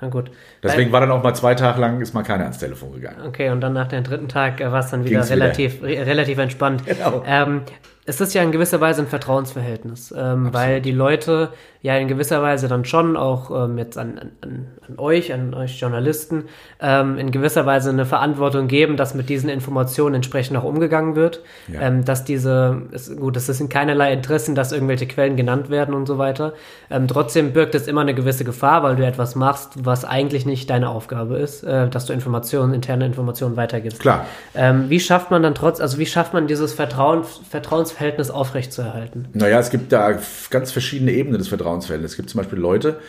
Na gut. Deswegen war dann auch mal zwei Tage lang, ist mal keiner ans Telefon gegangen. Okay, und dann nach dem dritten Tag war es dann wieder relativ, wieder. relativ entspannt. Genau. Ähm, es ist ja in gewisser Weise ein Vertrauensverhältnis, ähm, weil die Leute ja in gewisser Weise dann schon auch ähm, jetzt an, an, an euch, an euch Journalisten, ähm, in gewisser Weise eine Verantwortung geben, dass mit diesen Informationen entsprechend auch umgegangen wird, ja. ähm, dass diese, ist, gut, es sind keinerlei Interessen, dass irgendwelche Quellen genannt werden und so weiter. Ähm, trotzdem birgt es immer eine gewisse Gefahr, weil du etwas machst, was eigentlich nicht deine Aufgabe ist, äh, dass du Informationen, interne Informationen weitergibst. Klar. Ähm, wie schafft man dann trotz, also wie schafft man dieses Vertrauen, Vertrauensverhältnis aufrechtzuerhalten? Naja, es gibt da ganz verschiedene Ebenen des Vertrauensverhältnisses. Es gibt zum Beispiel Leute,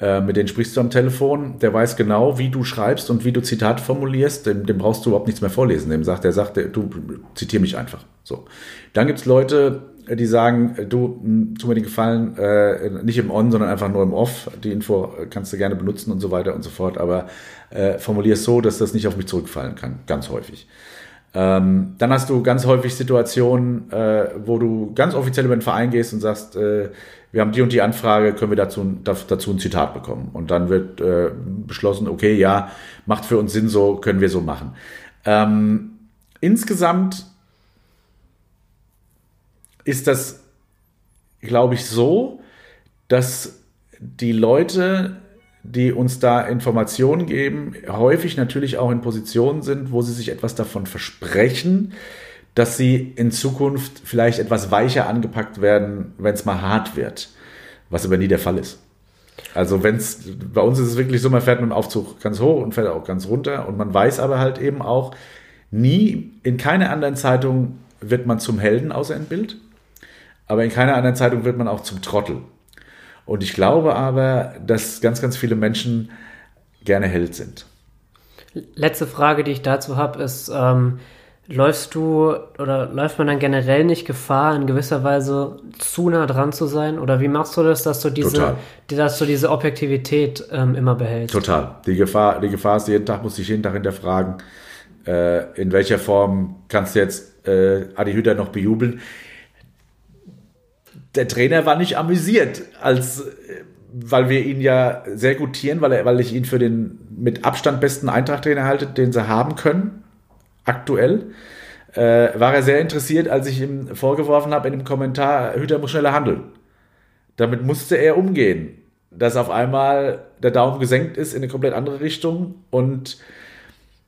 äh, mit denen sprichst du am Telefon, der weiß genau, wie du schreibst und wie du Zitate formulierst, dem, dem brauchst du überhaupt nichts mehr vorlesen. Dem sagt, der sagt, du zitier mich einfach. So. Dann gibt es Leute, die sagen, du, tu mir den Gefallen, äh, nicht im On, sondern einfach nur im Off. Die Info kannst du gerne benutzen und so weiter und so fort, aber äh, formulier es so, dass das nicht auf mich zurückfallen kann, ganz häufig. Ähm, dann hast du ganz häufig Situationen, äh, wo du ganz offiziell über den Verein gehst und sagst, äh, wir haben die und die Anfrage, können wir dazu, dazu ein Zitat bekommen. Und dann wird äh, beschlossen, okay, ja, macht für uns Sinn, so können wir so machen. Ähm, insgesamt ist das, glaube ich, so, dass die Leute die uns da Informationen geben, häufig natürlich auch in Positionen sind, wo sie sich etwas davon versprechen, dass sie in Zukunft vielleicht etwas weicher angepackt werden, wenn es mal hart wird, was aber nie der Fall ist. Also wenn es, bei uns ist es wirklich so, man fährt mit dem Aufzug ganz hoch und fährt auch ganz runter und man weiß aber halt eben auch, nie, in keiner anderen Zeitung wird man zum Helden außer in Bild, aber in keiner anderen Zeitung wird man auch zum Trottel. Und ich glaube aber, dass ganz, ganz viele Menschen gerne Held sind. Letzte Frage, die ich dazu habe, ist, ähm, läufst du oder läuft man dann generell nicht Gefahr, in gewisser Weise zu nah dran zu sein? Oder wie machst du das, dass du diese, dass du diese Objektivität ähm, immer behältst? Total. Die Gefahr, die Gefahr ist, jeden Tag muss ich jeden Tag hinterfragen, äh, in welcher Form kannst du jetzt äh, Adi Hütter noch bejubeln? Der Trainer war nicht amüsiert, als äh, weil wir ihn ja sehr gutieren, weil, er, weil ich ihn für den mit Abstand besten Eintracht-Trainer halte, den sie haben können, aktuell. Äh, war er sehr interessiert, als ich ihm vorgeworfen habe in dem Kommentar, Hüter muss schneller handeln. Damit musste er umgehen, dass auf einmal der Daumen gesenkt ist in eine komplett andere Richtung und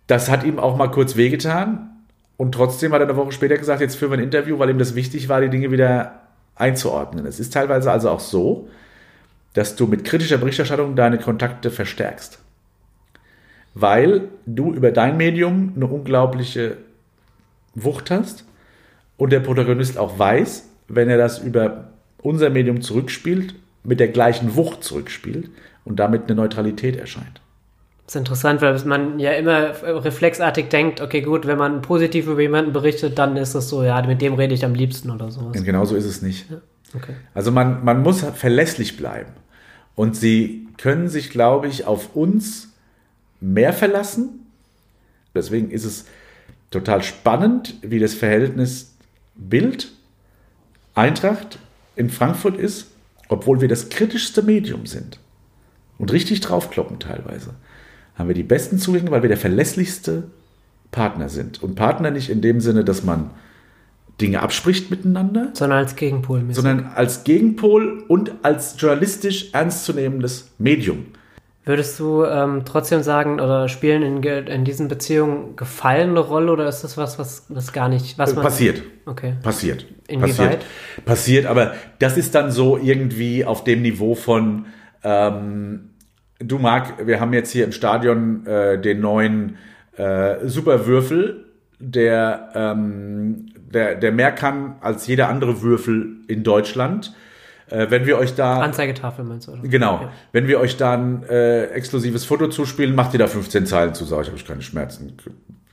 das hat ihm auch mal kurz wehgetan und trotzdem hat er eine Woche später gesagt, jetzt führen wir ein Interview, weil ihm das wichtig war, die Dinge wieder einzuordnen. Es ist teilweise also auch so, dass du mit kritischer Berichterstattung deine Kontakte verstärkst. Weil du über dein Medium eine unglaubliche Wucht hast und der Protagonist auch weiß, wenn er das über unser Medium zurückspielt, mit der gleichen Wucht zurückspielt und damit eine Neutralität erscheint. Das ist interessant, weil man ja immer reflexartig denkt, okay, gut, wenn man positiv über jemanden berichtet, dann ist das so, ja, mit dem rede ich am liebsten oder sowas. Genau so ist es nicht. Ja, okay. Also man, man muss verlässlich bleiben. Und sie können sich, glaube ich, auf uns mehr verlassen. Deswegen ist es total spannend, wie das Verhältnis Bild Eintracht in Frankfurt ist, obwohl wir das kritischste Medium sind und richtig draufkloppen teilweise. Haben wir die besten Zugänge, weil wir der verlässlichste Partner sind. Und Partner nicht in dem Sinne, dass man Dinge abspricht miteinander. Sondern als Gegenpol. -mäßig. Sondern als Gegenpol und als journalistisch ernstzunehmendes Medium. Würdest du ähm, trotzdem sagen, oder spielen in, in diesen Beziehungen Gefallen eine Rolle oder ist das was, was das gar nicht, was man. Passiert. Okay. Passiert. Inwieweit? Passiert. Passiert, aber das ist dann so irgendwie auf dem Niveau von, ähm, du Marc, wir haben jetzt hier im Stadion äh, den neuen äh, Superwürfel, der ähm, der, der mehr kann als jeder andere Würfel in Deutschland. Äh, wenn wir euch da. Anzeigetafel meinst du, oder? Genau. Ja. Wenn wir euch da ein äh, exklusives Foto zuspielen, macht ihr da 15 Zeilen zu, sag ich, habe ich keine Schmerzen.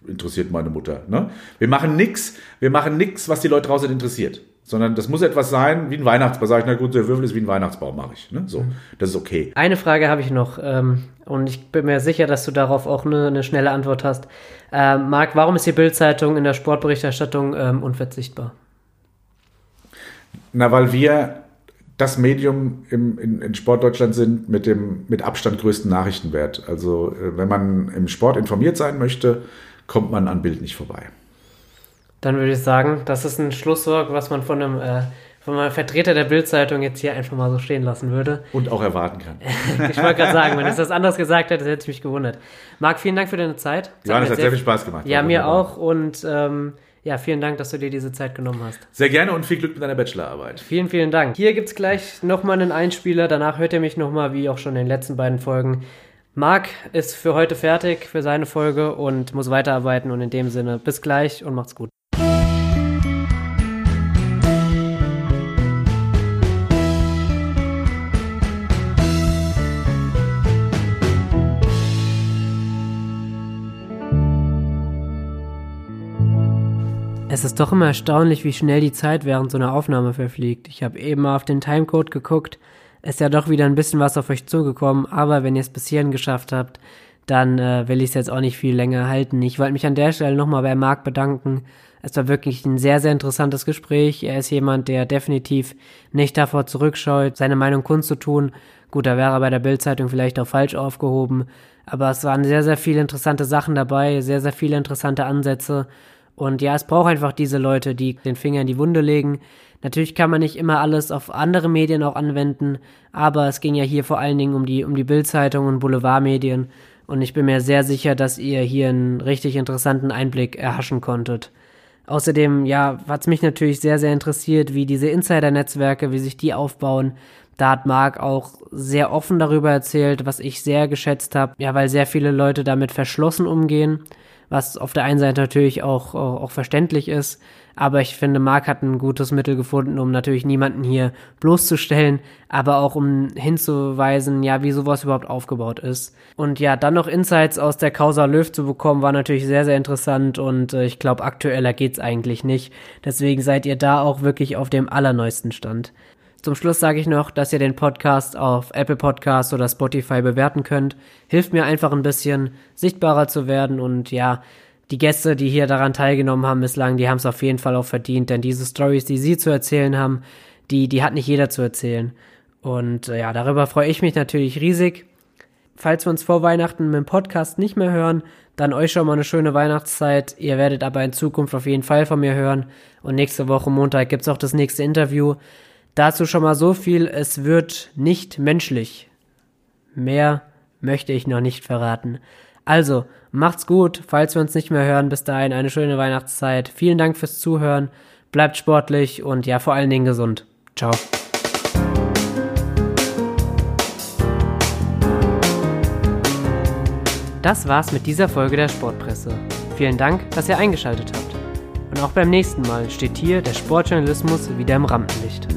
Interessiert meine Mutter. Ne? Wir machen nix, wir machen nix, was die Leute draußen interessiert. Sondern das muss etwas sein, wie ein Weihnachtsbaum. Sag ich, na gut, der Würfel ist wie ein Weihnachtsbaum, mache ich. Ne? So, Mhm. das ist okay. Eine Frage habe ich noch ähm, und ich bin mir sicher, dass du darauf auch eine, eine schnelle Antwort hast. Ähm, Marc, warum ist die Bildzeitung in der Sportberichterstattung ähm, unverzichtbar? Na, weil wir das Medium im, in, in Sportdeutschland sind mit dem mit Abstand größten Nachrichtenwert. Also äh, wenn man im Sport informiert sein möchte, kommt man an Bild nicht vorbei. Dann würde ich sagen, das ist ein Schlusswort, was man von einem, äh, von einem Vertreter der Bildzeitung jetzt hier einfach mal so stehen lassen würde. Und auch erwarten kann. Ich wollte gerade sagen, wenn es das anders gesagt hätte, hätte ich mich gewundert. Marc, vielen Dank für deine Zeit. Das Johannes, mir hat sehr viel Spaß gemacht. Ja, mir wunderbar. auch und ähm, ja, vielen Dank, dass du dir diese Zeit genommen hast. Sehr gerne und viel Glück mit deiner Bachelorarbeit. Vielen, vielen Dank. Hier gibt es gleich nochmal einen Einspieler. Danach hört ihr mich nochmal, wie auch schon in den letzten beiden Folgen. Marc ist für heute fertig für seine Folge und muss weiterarbeiten. Und in dem Sinne, bis gleich und macht's gut. Es ist doch immer erstaunlich, wie schnell die Zeit während so einer Aufnahme verfliegt. Ich habe eben mal auf den Timecode geguckt. Ist ja doch wieder ein bisschen was auf euch zugekommen, aber wenn ihr es bis hierhin geschafft habt, dann äh, will ich es jetzt auch nicht viel länger halten. Ich wollte mich an der Stelle nochmal bei Marc bedanken. Es war wirklich ein sehr, sehr interessantes Gespräch. Er ist jemand, der definitiv nicht davor zurückscheut, seine Meinung kundzutun. Gut, da wäre er bei der Bildzeitung vielleicht auch falsch aufgehoben, aber es waren sehr, sehr viele interessante Sachen dabei, sehr, sehr viele interessante Ansätze. Und ja, es braucht einfach diese Leute, die den Finger in die Wunde legen. Natürlich kann man nicht immer alles auf andere Medien auch anwenden, aber es ging ja hier vor allen Dingen um die, um die Bildzeitung und Boulevardmedien. Und ich bin mir sehr sicher, dass ihr hier einen richtig interessanten Einblick erhaschen konntet. Außerdem, ja, hat's mich natürlich sehr, sehr interessiert, wie diese Insider-Netzwerke, wie sich die aufbauen. Da hat Marc auch sehr offen darüber erzählt, was ich sehr geschätzt habe. Ja, weil sehr viele Leute damit verschlossen umgehen, was auf der einen Seite natürlich auch, auch, auch verständlich ist. Aber ich finde, Marc hat ein gutes Mittel gefunden, um natürlich niemanden hier bloßzustellen, aber auch um hinzuweisen, ja, wie sowas überhaupt aufgebaut ist. Und ja, dann noch Insights aus der Causa Löw zu bekommen, war natürlich sehr, sehr interessant und äh, ich glaube, aktueller geht's eigentlich nicht. Deswegen seid ihr da auch wirklich auf dem allerneuesten Stand. Zum Schluss sage ich noch, dass ihr den Podcast auf Apple Podcasts oder Spotify bewerten könnt. Hilft mir einfach ein bisschen sichtbarer zu werden und ja, die Gäste, die hier daran teilgenommen haben bislang, die haben es auf jeden Fall auch verdient, denn diese Stories, die sie zu erzählen haben, die, die hat nicht jeder zu erzählen. Und äh, ja, darüber freue ich mich natürlich riesig. Falls wir uns vor Weihnachten mit dem Podcast nicht mehr hören, dann euch schon mal eine schöne Weihnachtszeit. Ihr werdet aber in Zukunft auf jeden Fall von mir hören. Und nächste Woche Montag gibt's auch das nächste Interview. Dazu schon mal so viel, es wird nicht menschlich. Mehr möchte ich noch nicht verraten. Also, macht's gut, falls wir uns nicht mehr hören. Bis dahin eine schöne Weihnachtszeit. Vielen Dank fürs Zuhören. Bleibt sportlich und ja, vor allen Dingen gesund. Ciao. Das war's mit dieser Folge der Sportpresse. Vielen Dank, dass ihr eingeschaltet habt. Und auch beim nächsten Mal steht hier der Sportjournalismus wieder im Rampenlicht.